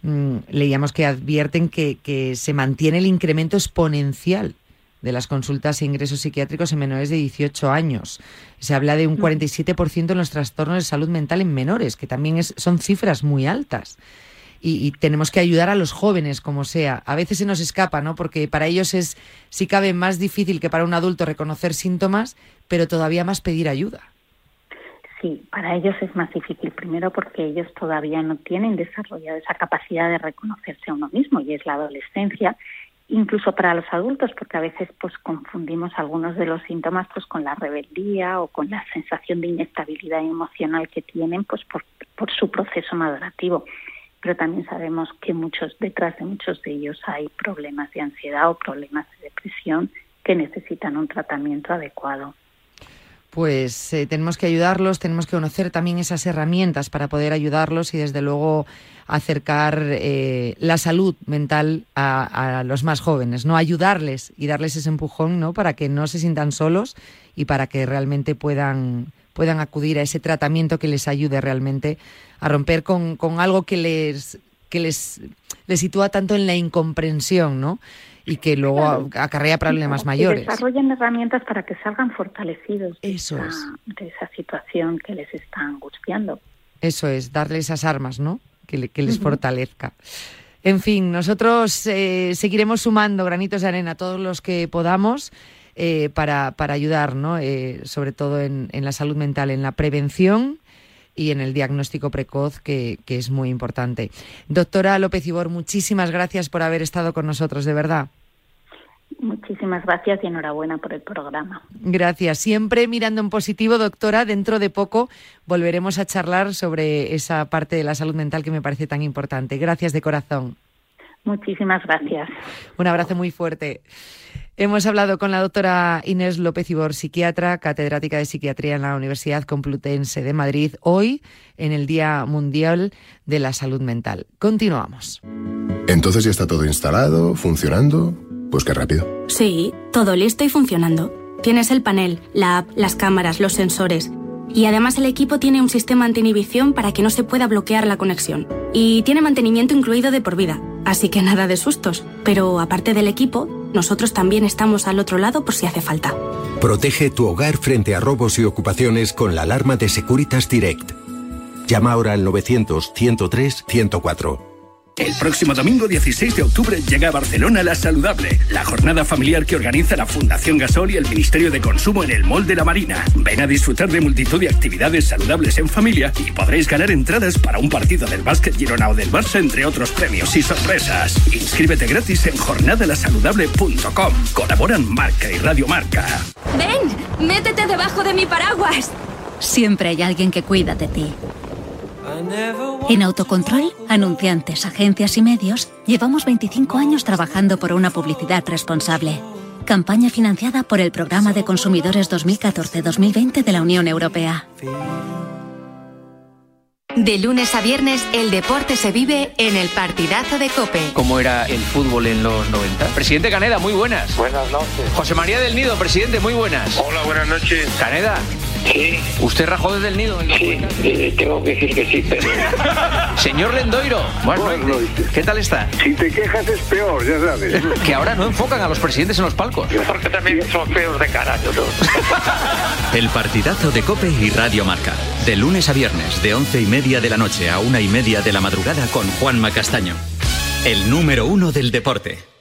mm, leíamos que advierten que, que se mantiene el incremento exponencial de las consultas e ingresos psiquiátricos en menores de 18 años. Se habla de un 47% en los trastornos de salud mental en menores, que también es, son cifras muy altas. Y, tenemos que ayudar a los jóvenes como sea. A veces se nos escapa, ¿no? Porque para ellos es, si cabe, más difícil que para un adulto reconocer síntomas, pero todavía más pedir ayuda. Sí, para ellos es más difícil, primero porque ellos todavía no tienen desarrollado esa capacidad de reconocerse a uno mismo y es la adolescencia incluso para los adultos, porque a veces pues confundimos algunos de los síntomas pues con la rebeldía o con la sensación de inestabilidad emocional que tienen pues por, por su proceso madurativo. Pero también sabemos que muchos detrás de muchos de ellos hay problemas de ansiedad o problemas de depresión que necesitan un tratamiento adecuado pues eh, tenemos que ayudarlos, tenemos que conocer también esas herramientas para poder ayudarlos y desde luego acercar eh, la salud mental a, los más jóvenes, no ayudarles y darles ese empujón, ¿no? Para que no se sientan solos y para que realmente puedan puedan acudir a ese tratamiento que les ayude realmente a romper con, con algo que les que les, les sitúa tanto en la incomprensión, ¿no? Y que luego acarrea problemas mayores. desarrollen herramientas para que salgan fortalecidos Eso de, esa, situación que les está angustiando. Eso es, darle esas armas, ¿no? Que, que les fortalezca. En fin, nosotros eh, seguiremos sumando granitos de arena a todos los que podamos eh, para, para, ayudar, ¿no? Eh, sobre todo en, en, la salud mental, en la prevención y en el diagnóstico precoz, que, que es muy importante. Doctora López Ibor, muchísimas gracias por haber estado con nosotros, de verdad. Muchísimas gracias y enhorabuena por el programa. Gracias. Siempre mirando en positivo, doctora. Dentro de poco volveremos a charlar sobre esa parte de la salud mental que me parece tan importante. Gracias de corazón. Muchísimas gracias. Un abrazo muy fuerte. Hemos hablado con la doctora Inés López Ibor, psiquiatra, catedrática de psiquiatría en la Universidad Complutense de Madrid, hoy en el Día Mundial de la Salud Mental. Continuamos. Entonces ya está todo instalado, funcionando. Pues qué rápido. Sí, todo listo y funcionando. Tienes el panel, la app, las cámaras, los sensores. Y además el equipo tiene un sistema anti-inhibición para que no se pueda bloquear la conexión. Y tiene mantenimiento incluido de por vida, así que nada de sustos. Pero aparte del equipo, nosotros también estamos al otro lado por si hace falta. Protege tu hogar frente a robos y ocupaciones con la alarma de Securitas Direct. Llama ahora al 900 103 104. El próximo domingo 16 de octubre llega a Barcelona La Saludable, la jornada familiar que organiza la Fundación Gasol y el Ministerio de Consumo en el Mall de la Marina. Ven a disfrutar de multitud de actividades saludables en familia y podréis ganar entradas para un partido del básquet Girona o del Barça, entre otros premios y sorpresas. Inscríbete gratis en jornadalasaludable.com. Colaboran Marca y Radio Marca. ¡Ven! ¡Métete debajo de mi paraguas! Siempre hay alguien que cuida de ti. En Autocontrol, anunciantes, agencias y medios, llevamos 25 años trabajando por una publicidad responsable. Campaña financiada por el Programa de Consumidores 2014-2020 de la Unión Europea. De lunes a viernes, el deporte se vive en el partidazo de Cope. ¿Cómo era el fútbol en los 90? Presidente Caneda, muy buenas. Buenas noches. José María del Nido, presidente, muy buenas. Hola, buenas noches. Caneda. Sí. ¿Usted rajó desde el nido? Sí, eh, tengo que decir que sí, pero... Señor Lendoiro, bueno, ¿qué tal está? Si te quejas es peor, ya sabes. que ahora no enfocan a los presidentes en los palcos. Porque también son feos de cara, yo no. El partidazo de Cope y Radio Marca. De lunes a viernes, de once y media de la noche a una y media de la madrugada con Juanma Castaño. El número uno del deporte.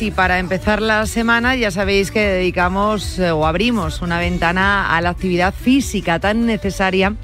Lunes y para empezar la semana ya sabéis que dedicamos eh, o abrimos una ventana a la actividad física tan necesaria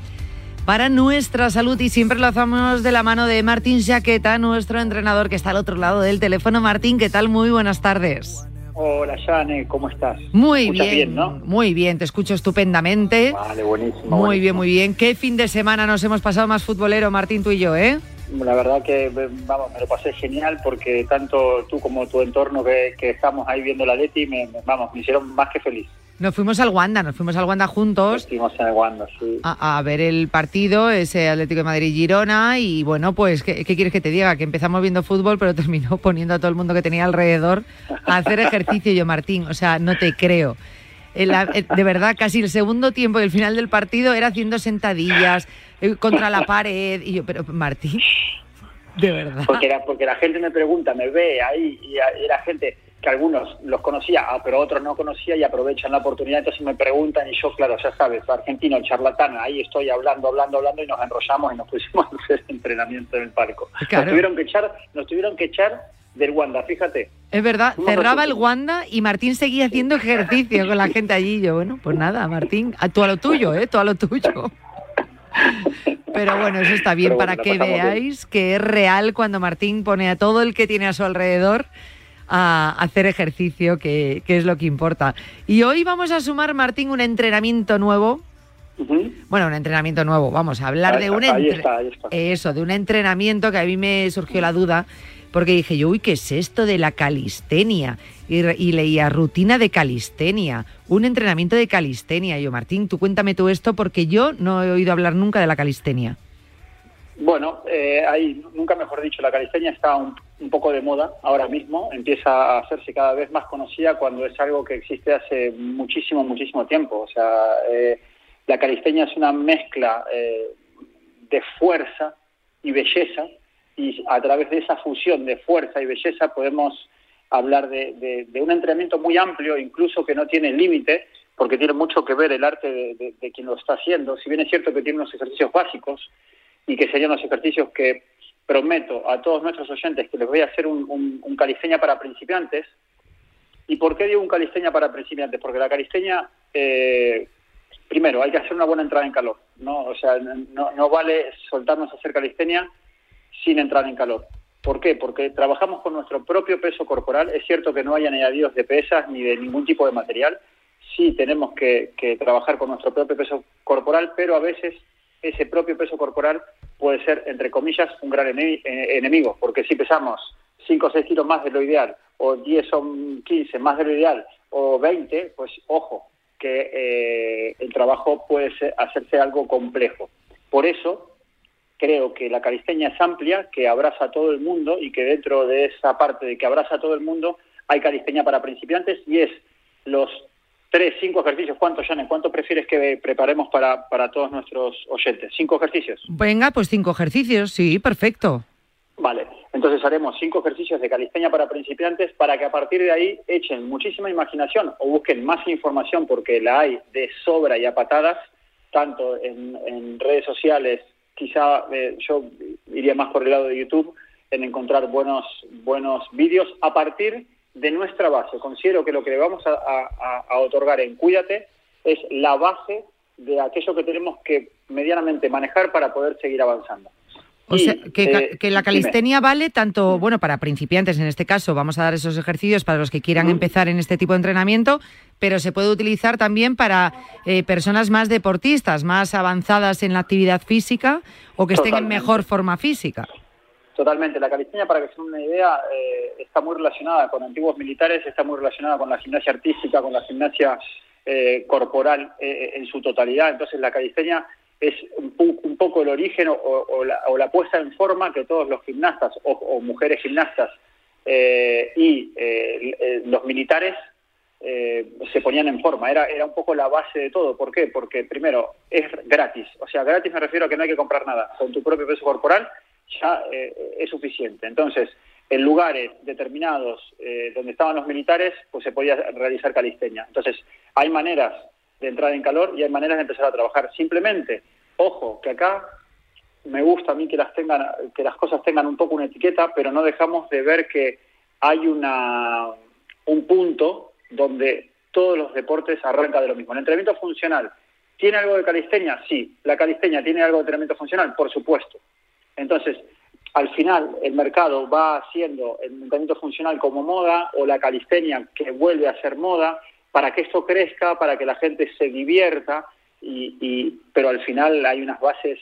para nuestra salud y siempre lo hacemos de la mano de Martín Jaqueta, nuestro entrenador que está al otro lado del teléfono. Martín, ¿qué tal? Muy buenas tardes. Hola, Jane, ¿cómo estás? Muy bien, bien ¿no? muy bien, te escucho estupendamente. Vale, buenísimo. Muy buenísimo. bien, muy bien. ¿Qué fin de semana nos hemos pasado más futbolero, Martín, tú y yo, eh? La verdad que, vamos, me lo pasé genial porque tanto tú como tu entorno que, que estamos ahí viendo la Leti, me, vamos, me hicieron más que feliz. Nos fuimos al Wanda, nos fuimos al Wanda juntos. Nos fuimos al Wanda, sí. A, a, ver el partido, ese Atlético de Madrid-Girona, y bueno, pues, ¿qué, ¿qué, quieres que te diga? Que empezamos viendo fútbol, pero terminó poniendo a todo el mundo que tenía alrededor a hacer ejercicio yo, Martín. O sea, no te creo. De verdad, casi el segundo tiempo y el final del partido era haciendo sentadillas eh, contra la pared. Y yo, pero Martín, de verdad. Porque, era, porque la gente me pregunta, me ve ahí, y era gente que algunos los conocía, pero otros no conocía y aprovechan la oportunidad, entonces me preguntan y yo, claro, ya sabes, argentino, charlatán, ahí estoy hablando, hablando, hablando y nos enrollamos y nos pusimos a hacer entrenamiento en el palco. Claro. Nos tuvieron que echar, nos tuvieron que echar del Wanda, fíjate. Es verdad, cerraba el Wanda y Martín seguía haciendo ejercicio con la gente allí. Yo, bueno, pues nada, Martín, a tú a lo tuyo, ¿eh? Tú a lo tuyo. Pero bueno, eso está bien para que veáis bien. que es real cuando Martín pone a todo el que tiene a su alrededor a hacer ejercicio, que, que, es lo que importa. Y hoy vamos a sumar, Martín, un entrenamiento nuevo Bueno, un entrenamiento nuevo. Vamos a hablar de un eso, de un entrenamiento que a mí me surgió la duda porque dije yo, uy, ¿qué es esto de la calistenia? Y, leía rutina de calistenia, un entrenamiento de calistenia. Y yo, Martín, tú cuéntame todo esto porque yo no he oído hablar nunca de la calistenia. Bueno, eh, hay, nunca mejor dicho, la calistenia está un, poco de moda ahora mismo, empieza a hacerse cada vez más conocida cuando es algo que existe hace muchísimo, muchísimo tiempo. O sea, eh, la calistenia es una mezcla eh, de fuerza y belleza y a través de esa fusión de fuerza y belleza podemos hablar de, un entrenamiento muy amplio, incluso que no tiene límite, porque tiene mucho que ver el arte de, de, quien lo está haciendo. Si bien es cierto que tiene unos ejercicios básicos y que serían los ejercicios que prometo a todos nuestros oyentes que les voy a hacer un, un, calistenia para principiantes. ¿Y por qué digo un calistenia para principiantes? Porque la calistenia, eh, primero, hay que hacer una buena entrada en calor. ¿no? O sea, no, no vale soltarnos a hacer calistenia sin entrar en calor. ¿Por qué? Porque trabajamos con nuestro propio peso corporal. Es cierto que no hay añadidos de pesas ni de ningún tipo de material. Sí tenemos que, trabajar con nuestro propio peso corporal, pero a veces ese propio peso corporal puede ser, entre comillas, un gran eh, enemigo, porque si pesamos 5 o 6 kilos más de lo ideal, o 10 o 15 más de lo ideal, o 20, pues ojo, que eh, el trabajo puede hacerse algo complejo. Por eso, creo que la calistenia es amplia, que abraza a todo el mundo y que dentro de esa parte de que abraza a todo el mundo hay calistenia para principiantes y es los tres, cinco ejercicios. ¿Cuántos, Janet? ¿Cuánto prefieres que preparemos para, para todos nuestros oyentes? ¿Cinco ejercicios? Venga, pues cinco ejercicios, sí, perfecto. Vale, entonces haremos cinco ejercicios de calistenia para principiantes para que a partir de ahí echen muchísima imaginación o busquen más información porque la hay de sobra y a patadas, tanto en, en redes sociales quizá eh, yo iría más por el lado de YouTube en encontrar buenos, buenos vídeos a partir de nuestra base. Considero que lo que le vamos a, otorgar en Cuídate es la base de aquello que tenemos que medianamente manejar para poder seguir avanzando. O sea, que, eh, la calistenia vale tanto, bueno, para principiantes en este caso, vamos a dar esos ejercicios para los que quieran empezar en este tipo de entrenamiento, pero se puede utilizar también para eh, personas más deportistas, más avanzadas en la actividad física o que estén en mejor forma física. Totalmente. La calistenia, para que se una idea, eh, está muy relacionada con antiguos militares, está muy relacionada con la gimnasia artística, con la gimnasia corporal en su totalidad. Entonces, la calistenia es un, poco el origen o, la, puesta en forma que todos los gimnastas o, mujeres gimnastas eh, y eh, los militares eh, se ponían en forma. Era, era un poco la base de todo. ¿Por qué? Porque primero es gratis. O sea, gratis me refiero a que no hay que comprar nada. Con tu propio peso corporal ya es suficiente. Entonces, en lugares determinados donde estaban los militares, pues se podía realizar calistenia. Entonces, hay maneras de entrar en calor y hay maneras de empezar a trabajar. Simplemente, ojo, que acá me gusta a mí que las tengan, que las cosas tengan un poco una etiqueta, pero no dejamos de ver que hay una un punto donde todos los deportes arrancan de lo mismo. El entrenamiento funcional tiene algo de calistenia, sí. La calistenia tiene algo de entrenamiento funcional, por supuesto. Entonces, al final el mercado va haciendo el entrenamiento funcional como moda o la calistenia que vuelve a ser moda para que esto crezca, para que la gente se divierta, y, pero al final hay unas bases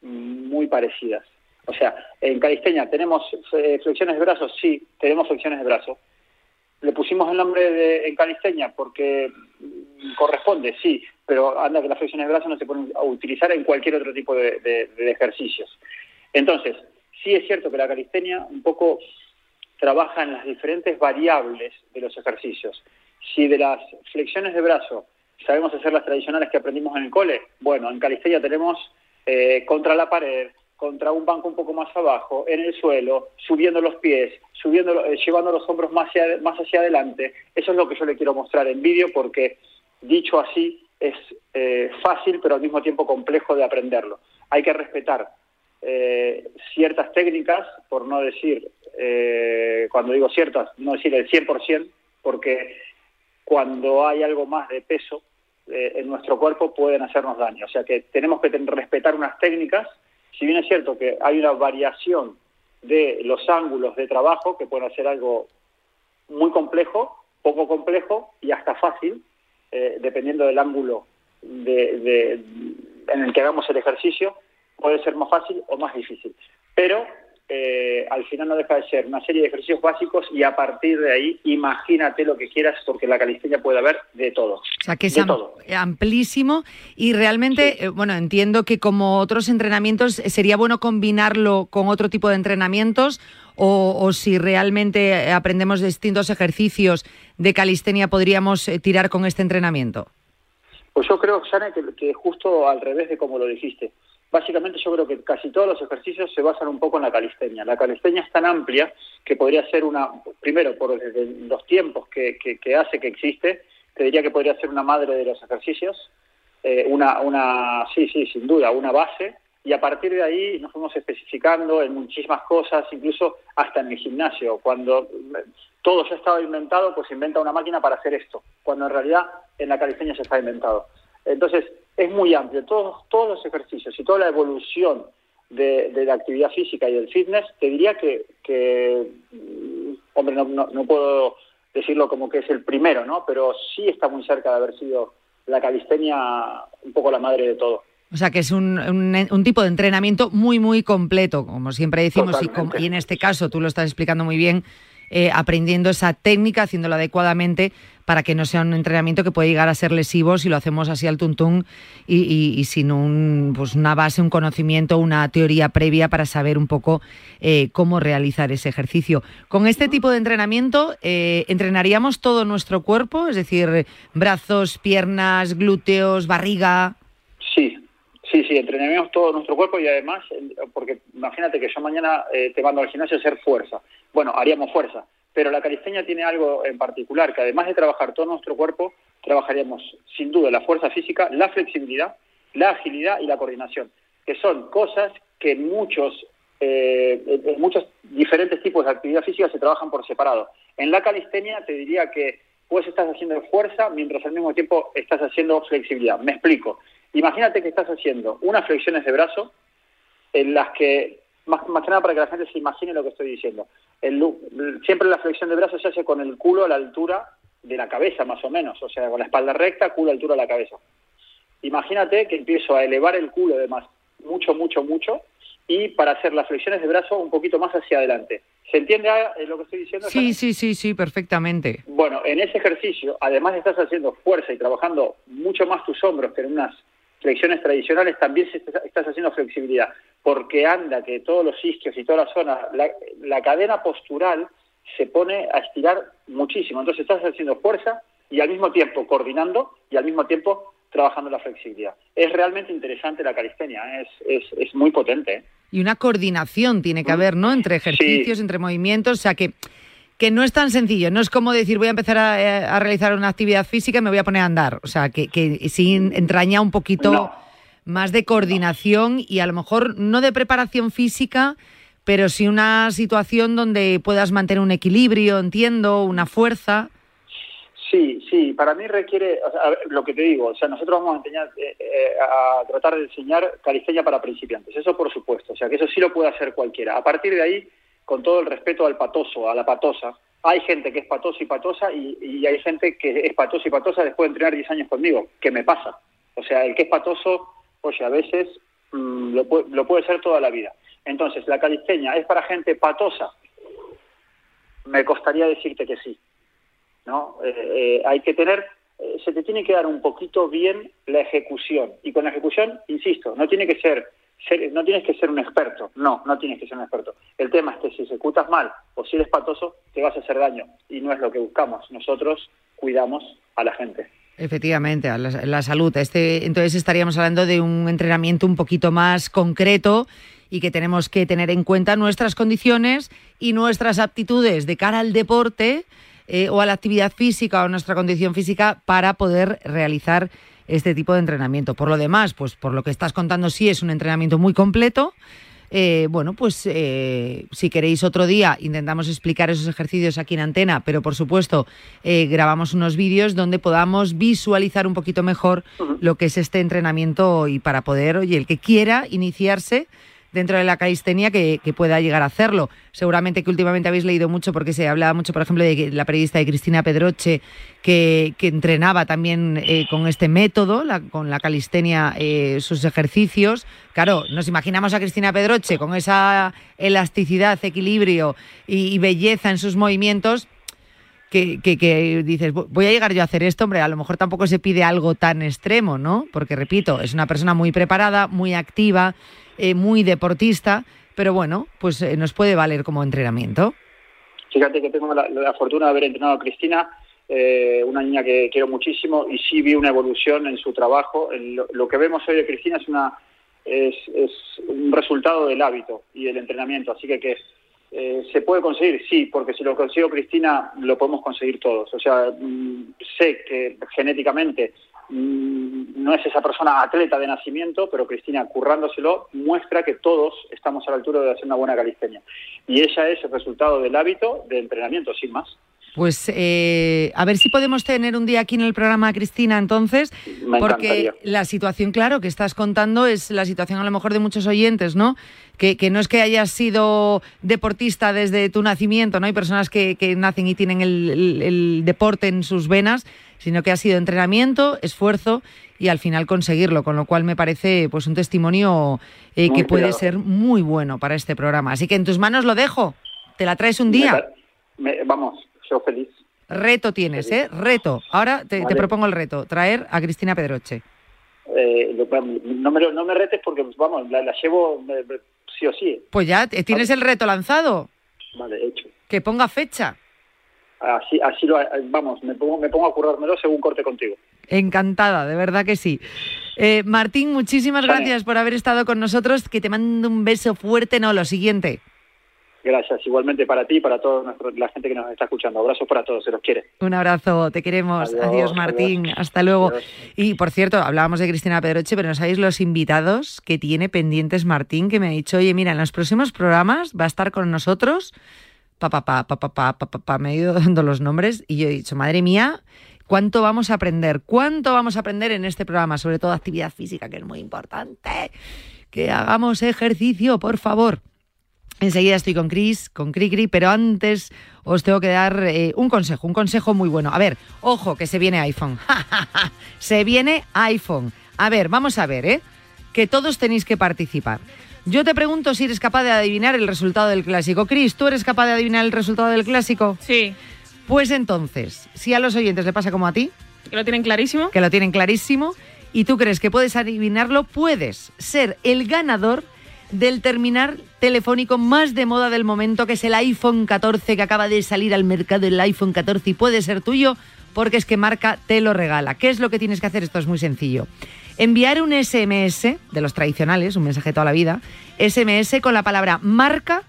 muy parecidas. O sea, en calistenia tenemos eh, flexiones de brazos, sí, tenemos flexiones de brazos. Le pusimos el nombre de en calistenia porque corresponde, sí, pero anda que las flexiones de brazos no se pueden utilizar en cualquier otro tipo de, de ejercicios. Entonces, sí es cierto que la calistenia un poco trabaja en las diferentes variables de los ejercicios. Si de las flexiones de brazo sabemos hacer las tradicionales que aprendimos en el cole, bueno, en calistenia tenemos eh, contra la pared, contra un banco un poco más abajo, en el suelo, subiendo los pies, subiendo, eh, llevando los hombros más hacia, más hacia adelante. Eso es lo que yo le quiero mostrar en vídeo porque, dicho así, es eh, fácil pero al mismo tiempo complejo de aprenderlo. Hay que respetar ciertas técnicas, por no decir, cuando digo ciertas, no decir el 100%, porque cuando hay algo más de peso eh, en nuestro cuerpo pueden hacernos daño. O sea que tenemos que respetar unas técnicas, si bien es cierto que hay una variación de los ángulos de trabajo que pueden hacer algo muy complejo, poco complejo y hasta fácil, eh, dependiendo del ángulo de, en el que hagamos el ejercicio puede ser más fácil o más difícil. Pero eh, al final no deja de ser una serie de ejercicios básicos y a partir de ahí imagínate lo que quieras porque la calistenia puede haber de todo. O sea, que es amplísimo y realmente, eh, bueno, entiendo que como otros entrenamientos eh, sería bueno combinarlo con otro tipo de entrenamientos o, si realmente aprendemos distintos ejercicios de calistenia podríamos tirar con este entrenamiento. Pues yo creo, Sane, que, que justo al revés de como lo dijiste básicamente yo creo que casi todos los ejercicios se basan un poco en la calistenia. La calistenia es tan amplia que podría ser una, primero, por los tiempos que, hace que existe, te diría que podría ser una madre de los ejercicios, eh, una, una, sí, sí, sin duda, una base, y a partir de ahí nos fuimos especificando en muchísimas cosas, incluso hasta en el gimnasio. Cuando todo ya estaba inventado, pues se inventa una máquina para hacer esto, cuando en realidad en la calistenia se está inventado. Entonces, es muy amplio. Todos, todos los ejercicios y toda la evolución de, la actividad física y del fitness, te diría que, mm, hombre, no, no, puedo decirlo como que es el primero, ¿no? Pero sí está muy cerca de haber sido la calistenia un poco la madre de todo. O sea, que es un, un, tipo de entrenamiento muy, muy completo, como siempre decimos, y, y, en este caso tú lo estás explicando muy bien, eh, aprendiendo esa técnica, haciéndolo adecuadamente para que no sea un entrenamiento que puede llegar a ser lesivo si lo hacemos así al tuntún y, sin un, pues una base, un conocimiento, una teoría previa para saber un poco eh, cómo realizar ese ejercicio. Con este tipo de entrenamiento, eh, ¿entrenaríamos todo nuestro cuerpo? Es decir, brazos, piernas, glúteos, barriga. Sí, Sí, entrenaríamos todo nuestro cuerpo y además, porque imagínate que yo mañana te mando al gimnasio a hacer fuerza bueno, haríamos fuerza. Pero la calistenia tiene algo en particular, que además de trabajar todo nuestro cuerpo, trabajaríamos sin duda la fuerza física, la flexibilidad, la agilidad y la coordinación, que son cosas que en muchos, eh, muchos diferentes tipos de actividad física se trabajan por separado. En la calistenia te diría que pues estás haciendo fuerza mientras al mismo tiempo estás haciendo flexibilidad. Me explico. Imagínate que estás haciendo unas flexiones de brazo en las que más, que nada para que la gente se imagine lo que estoy diciendo. siempre la flexión de brazos se hace con el culo a la altura de la cabeza, más o menos, o sea, con la espalda recta, culo a la altura de la cabeza. Imagínate que empiezo a elevar el culo de más, mucho, mucho, mucho, y para hacer las flexiones de brazo un poquito más hacia adelante. ¿Se entiende eh, lo que estoy diciendo? Sí, sí, sí, sí, perfectamente. Bueno, en ese ejercicio, además estás haciendo fuerza y trabajando mucho más tus hombros que en unas flexiones tradicionales, también estás haciendo flexibilidad, porque anda que todos los isquios y toda la zona, la, cadena postural se pone a estirar muchísimo. Entonces estás haciendo fuerza y al mismo tiempo coordinando y al mismo tiempo trabajando la flexibilidad. Es realmente interesante la calistenia, ¿eh? es, es, muy potente. ¿eh? Y una coordinación tiene que haber, ¿no? Entre ejercicios, entre movimientos, o sea que que no es tan sencillo, no es como decir voy a empezar a, eh, realizar una actividad física y me voy a poner a andar, o sea, que, que sí entraña un poquito más de coordinación y a lo mejor no de preparación física, pero sí una situación donde puedas mantener un equilibrio, entiendo, una fuerza. Sí, sí, para mí requiere, lo que te digo, o sea, nosotros vamos a, enseñar, eh, eh, a tratar de enseñar calistenia para principiantes, eso por supuesto, o sea, que eso sí lo puede hacer cualquiera. A partir de ahí, con todo el respeto al patoso, a la patosa. Hay gente que es patosa y patosa y, hay gente que es patosa y patosa después de entrenar 10 años conmigo, que me pasa. O sea, el que es patoso, oye, a veces mm, lo, puede, lo puede ser toda la vida. Entonces, ¿la calistenia es para gente patosa? Me costaría decirte que sí. ¿no? Eh, eh, hay que tener, eh, se te tiene que dar un poquito bien la ejecución. Y con la ejecución, insisto, no tiene que ser no tienes que ser un experto, no, no tienes que ser un experto. El tema es que si ejecutas mal o si eres patoso, te vas a hacer daño y no es lo que buscamos. Nosotros cuidamos a la gente. Efectivamente, a la, salud. Este, entonces estaríamos hablando de un entrenamiento un poquito más concreto y que tenemos que tener en cuenta nuestras condiciones y nuestras aptitudes de cara al deporte eh, o a la actividad física o nuestra condición física para poder realizar este tipo de entrenamiento. Por lo demás, pues por lo que estás contando, sí es un entrenamiento muy completo. Eh, bueno, pues eh, si queréis otro día intentamos explicar esos ejercicios aquí en antena, pero por supuesto eh, grabamos unos vídeos donde podamos visualizar un poquito mejor lo que es este entrenamiento y para poder, oye, el que quiera iniciarse, dentro de la calistenia que, pueda llegar a hacerlo. Seguramente que últimamente habéis leído mucho porque se hablaba mucho, por ejemplo, de la periodista de Cristina Pedroche, que, entrenaba también eh, con este método, con la calistenia, eh, sus ejercicios. Claro, nos imaginamos a Cristina Pedroche con esa elasticidad, equilibrio y, belleza en sus movimientos. Que, que, dices, voy a llegar yo a hacer esto, hombre, a lo mejor tampoco se pide algo tan extremo, ¿no? Porque, repito, es una persona muy preparada, muy activa, eh, muy deportista, pero bueno, pues eh, nos puede valer como entrenamiento. Fíjate que tengo la, fortuna de haber entrenado a Cristina, eh, una niña que quiero muchísimo y sí vi una evolución en su trabajo. lo, que vemos hoy de Cristina es una es, un resultado del hábito y del entrenamiento, así que que se puede conseguir, sí, porque si lo consigo Cristina lo podemos conseguir todos. O sea, mm, sé que genéticamente no es esa persona atleta de nacimiento, pero Cristina, currándoselo, muestra que todos estamos a la altura de hacer una buena calistenia. Y ella es el resultado del hábito de entrenamiento, sin más. Pues eh, a ver si podemos tener un día aquí en el programa, Cristina, entonces, porque la situación, claro, que estás contando es la situación a lo mejor de muchos oyentes, ¿no? Que, no es que hayas sido deportista desde tu nacimiento, ¿no? Hay personas que, nacen y tienen el, deporte en sus venas, sino que ha sido entrenamiento, esfuerzo y al final conseguirlo, con lo cual me parece pues un testimonio eh, que puede ser muy bueno para este programa. Así que en tus manos lo dejo. ¿Te la traes un día? vamos, yo feliz. Reto tienes, ¿eh? Reto. Ahora te, propongo el reto, traer a Cristina Pedroche. Eh, no, me, no me retes porque, vamos, la, llevo sí o sí. Pues ya, ¿tienes el reto lanzado? Vale, hecho. Que ponga fecha. Así, así lo, vamos, me pongo, me pongo a currármelo según corte contigo. Encantada, de verdad que sí. Eh, Martín, muchísimas gracias por haber estado con nosotros. Que te mando un beso fuerte. No, lo siguiente. Gracias, igualmente para ti y para toda la gente que nos está escuchando. Abrazos para todos, se los quiere. Un abrazo, te queremos. Adiós, Martín. Hasta luego. Y por cierto, hablábamos de Cristina Pedroche, pero no sabéis los invitados que tiene pendientes Martín, que me ha dicho, oye, mira, en los próximos programas va a estar con nosotros. Papá, papá, papá, papá, papá, me he ido dando los nombres y yo he dicho, madre mía, ¿cuánto vamos a aprender? ¿Cuánto vamos a aprender en este programa? Sobre todo actividad física, que es muy importante. Que hagamos ejercicio, por favor. Enseguida estoy con Chris, con Cricri, pero antes os tengo que dar eh, un consejo, un consejo muy bueno. A ver, ojo, que se viene iPhone. se viene iPhone. A ver, vamos a ver, ¿eh? Que todos tenéis que participar. Yo te pregunto si eres capaz de adivinar el resultado del clásico. Chris, ¿tú eres capaz de adivinar el resultado del clásico? Sí. Pues entonces, si a los oyentes le pasa como a ti. Que lo tienen clarísimo. Que lo tienen clarísimo. Y tú crees que puedes adivinarlo, puedes ser el ganador del terminal telefónico más de moda del momento, que es el iPhone 14, que acaba de salir al mercado el iPhone 14 y puede ser tuyo porque es que Marca te lo regala. ¿Qué es lo que tienes que hacer? Esto es muy sencillo. Enviar un SMS de los tradicionales, un mensaje toda la vida, SMS con la palabra marca,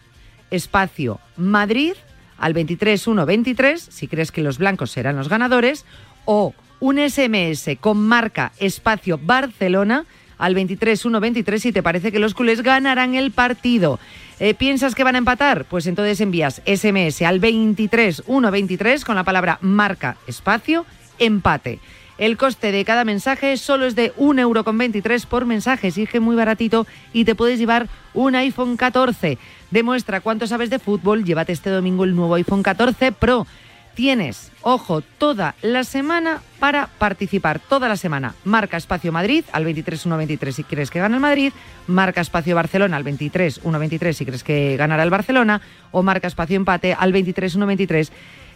espacio, Madrid al 23123, si crees que los blancos serán los ganadores, o un SMS con marca, espacio, Barcelona, al 23-1-23 si te parece que los culés ganarán el partido. Eh, ¿Piensas que van a empatar? Pues entonces envías SMS al 23-1-23 con la palabra marca espacio empate. El coste de cada mensaje solo es de 1,23€ por mensaje, sigue muy baratito y te puedes llevar un iPhone 14. Demuestra cuánto sabes de fútbol, llévate este domingo el nuevo iPhone 14 Pro tienes, ojo, toda la semana para participar. Toda la semana. Marca Espacio Madrid al 23-1-23 si quieres que gane el Madrid. Marca Espacio Barcelona al 23-1-23 si crees que ganará el Barcelona. O marca Espacio Empate al 23-1-23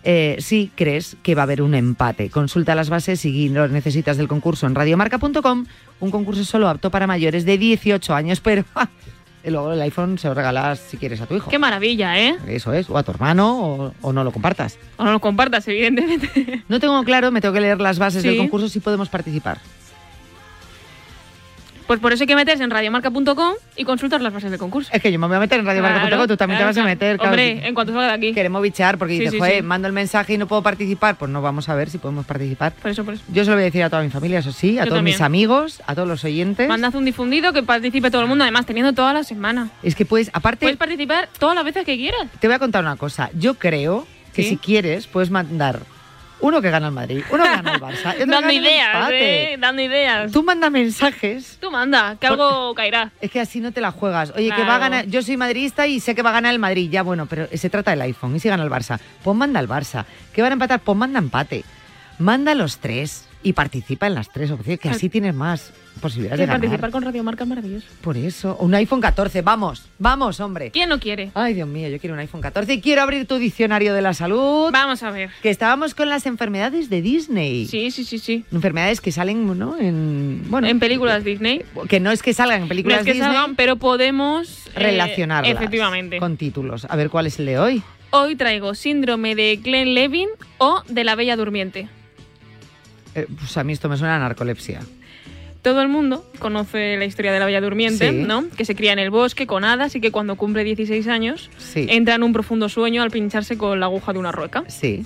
eh, si crees que va a haber un empate. Consulta las bases y lo necesitas del concurso en radiomarca.com. Un concurso solo apto para mayores de 18 años, pero y luego el iPhone se lo regalas si quieres a tu hijo. Qué maravilla, ¿eh? Eso es, o a tu hermano, o, no lo compartas. O no lo compartas, evidentemente. No tengo claro, me tengo que leer las bases del concurso si podemos participar. Pues por eso hay que meterse en radiomarca.com y consultar las bases del concurso. Es que yo me voy a meter en radiomarca.com, tú también te vas a meter. Hombre, en cuanto salga de aquí. Queremos bichar porque dices, joder, mando el mensaje y no puedo participar. Pues no vamos a ver si podemos participar. Por eso, por eso. Yo se lo voy a decir a toda mi familia, eso sí, a todos mis amigos, a todos los oyentes. Mandad un difundido que participe todo el mundo, además teniendo toda la semana. Es que puedes, aparte. Puedes participar todas las veces que quieras. Te voy a contar una cosa. Yo creo que si quieres, puedes mandar Uno que gana el Madrid, uno que gana el Barça. otro que Dando ideas. ¿eh? Dando ideas. Tú manda mensajes. Tú manda, que algo caerá. Es que así no te la juegas. Oye, que Claro. va a ganar. Yo soy madridista y sé que va a ganar el Madrid. Ya, bueno, pero se trata del iPhone. ¿Y si gana el Barça? Pues manda el Barça. ¿Que van a empatar? Pues manda empate. Manda los tres y participa en las tres opciones, que así tienes más posibilidades de ganar. participar con Radio Marca es maravilloso. Por eso. Un iPhone 14. Vamos, vamos, hombre. ¿Quién no quiere? Ay, Dios mío, yo quiero un iPhone 14 y quiero abrir tu diccionario de la salud. Vamos a ver. Que estábamos con las enfermedades de Disney. Sí, sí, sí, sí. Enfermedades que salen, ¿no? En, bueno, En películas Disney. que no es que salgan en No películas es que Disney, salgan, pero podemos eh, relacionarlas efectivamente. con títulos. A ver cuál es el de hoy. Hoy traigo síndrome de Glenn-Levin o de la Bella Durmiente. Eh, pues a mí esto me suena a narcolepsia. Todo el mundo conoce la historia de la Bella Durmiente, Sí. ¿no? Que se cría en el bosque con hadas y que cuando cumple 16 años Sí. entra en un profundo sueño al pincharse con la aguja de una rueca. Sí.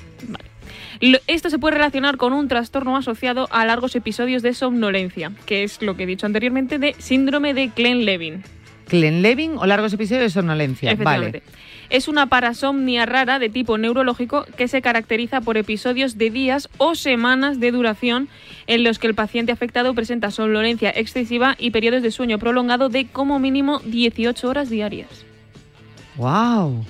Esto se puede relacionar con un trastorno asociado a largos episodios de somnolencia, que es lo que he dicho anteriormente de síndrome de Glenn-Levin. Glenlevin o largos episodios de somnolencia. Vale. Es una parasomnia rara de tipo neurológico que se caracteriza por episodios de días o semanas de duración en los que el paciente afectado presenta somnolencia excesiva y periodos de sueño prolongado de como mínimo 18 horas diarias. ¡Wow!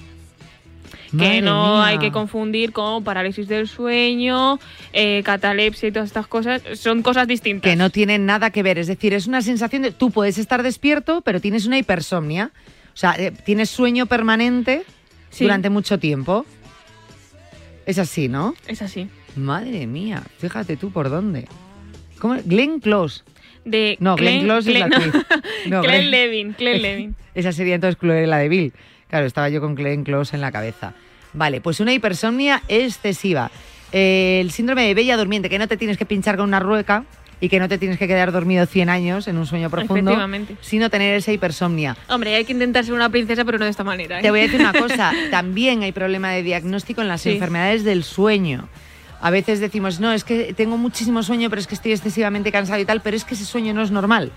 que no hay que confundir con parálisis del sueño, eh, catalepsia y todas estas cosas. Son cosas distintas. Que no tienen nada que ver. Es decir, es una sensación de. Tú puedes estar despierto, pero tienes una hipersomnia. O sea, eh, tienes sueño permanente Sí. durante mucho tiempo. Es así, ¿no? Es así. Madre mía, fíjate tú por dónde. ¿Cómo? Glenn Close. De No, Glenn Close es la. No, Glenn Levin, Glenn Levin. Esa sería entonces Cruella de Vil. Claro, estaba yo con Glenn Close en la cabeza. Vale, pues una hipersomnia excesiva. Eh, el síndrome de bella durmiente, que no te tienes que pinchar con una rueca y que no te tienes que quedar dormido 100 años en un sueño profundo, sino tener esa hipersomnia. Hombre, hay que intentar ser una princesa, pero no de esta manera. ¿eh? Te voy a decir una cosa, también hay problema de diagnóstico en las Sí. enfermedades del sueño. A veces decimos, no, es que tengo muchísimo sueño, pero es que estoy excesivamente cansado y tal, pero es que ese sueño no es normal.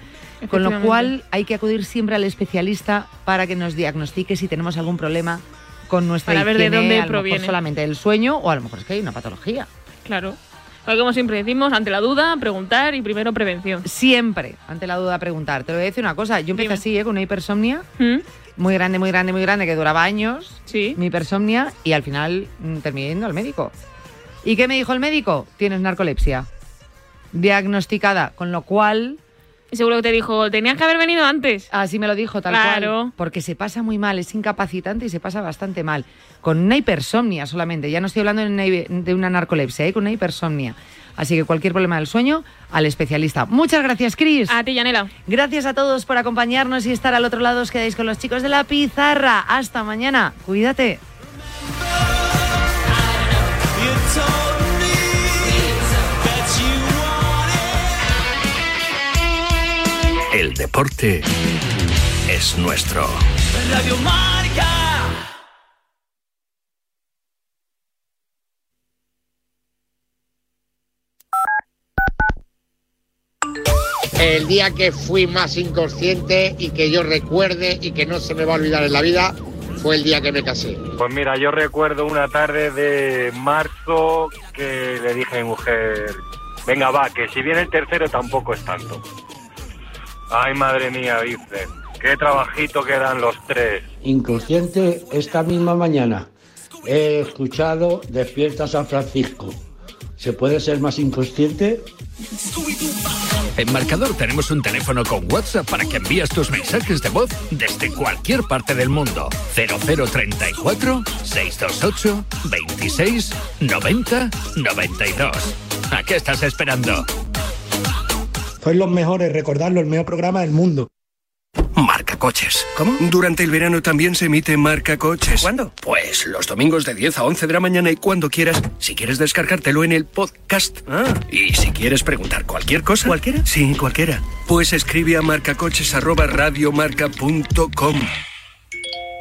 Con lo cual hay que acudir siempre al especialista para que nos diagnostique si tenemos algún problema con nuestra Para ver de higiene, dónde a lo mejor proviene. solamente el sueño o a lo mejor es que hay una patología. Claro. Como siempre decimos, ante la duda, preguntar y primero prevención. Siempre, ante la duda, preguntar. Te voy a decir una cosa, yo empecé Dime. así, ¿eh? con una hipersomnia ¿Mm? muy grande, muy grande, muy grande, que duraba años, Sí. mi hipersomnia, y al final mm, terminé yendo al médico. ¿Y qué me dijo el médico? Tienes narcolepsia. Diagnosticada, con lo cual... Seguro que te dijo, tenías que haber venido antes. Así me lo dijo, tal Claro. cual. Porque se pasa muy mal, es incapacitante y se pasa bastante mal. Con una hipersomnia solamente. Ya no estoy hablando de una, de una narcolepsia, ¿eh? con una hipersomnia. Así que cualquier problema del sueño, al especialista. Muchas gracias, Cris. A ti, Yanela. Gracias a todos por acompañarnos y estar al otro lado. Os quedáis con los chicos de la pizarra. Hasta mañana. Cuídate. El deporte es nuestro. Radio Marca. El día que fui más inconsciente y que yo recuerde y que no se me va a olvidar en la vida fue el día que me casé. Pues mira, yo recuerdo una tarde de marzo que le dije a mi mujer, venga va, que si viene el tercero tampoco es tanto. Ay, madre mía, dice, qué trabajito que dan los tres. Inconsciente esta misma mañana. He escuchado Despierta San Francisco. ¿Se puede ser más inconsciente? En Marcador tenemos un teléfono con WhatsApp para que envíes tus mensajes de voz desde cualquier parte del mundo. 0034 628 26 90 92. ¿A qué estás esperando? Sois los mejores, recordadlo, el mejor programa del mundo. Marca Coches. ¿Cómo? Durante el verano también se emite Marca Coches. ¿Cuándo? Pues los domingos de 10 a 11 de la mañana y cuando quieras. Si quieres descargártelo en el podcast. Ah. Y si quieres preguntar cualquier cosa. ¿Cualquiera? Sí, cualquiera. Pues escribe a marcacoches@radiomarca.com.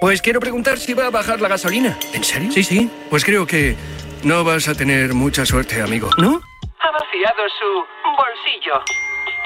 Pues quiero preguntar si va a bajar la gasolina. ¿En serio? Sí, sí. Pues creo que no vas a tener mucha suerte, amigo. ¿No? Ha vaciado su bolsillo.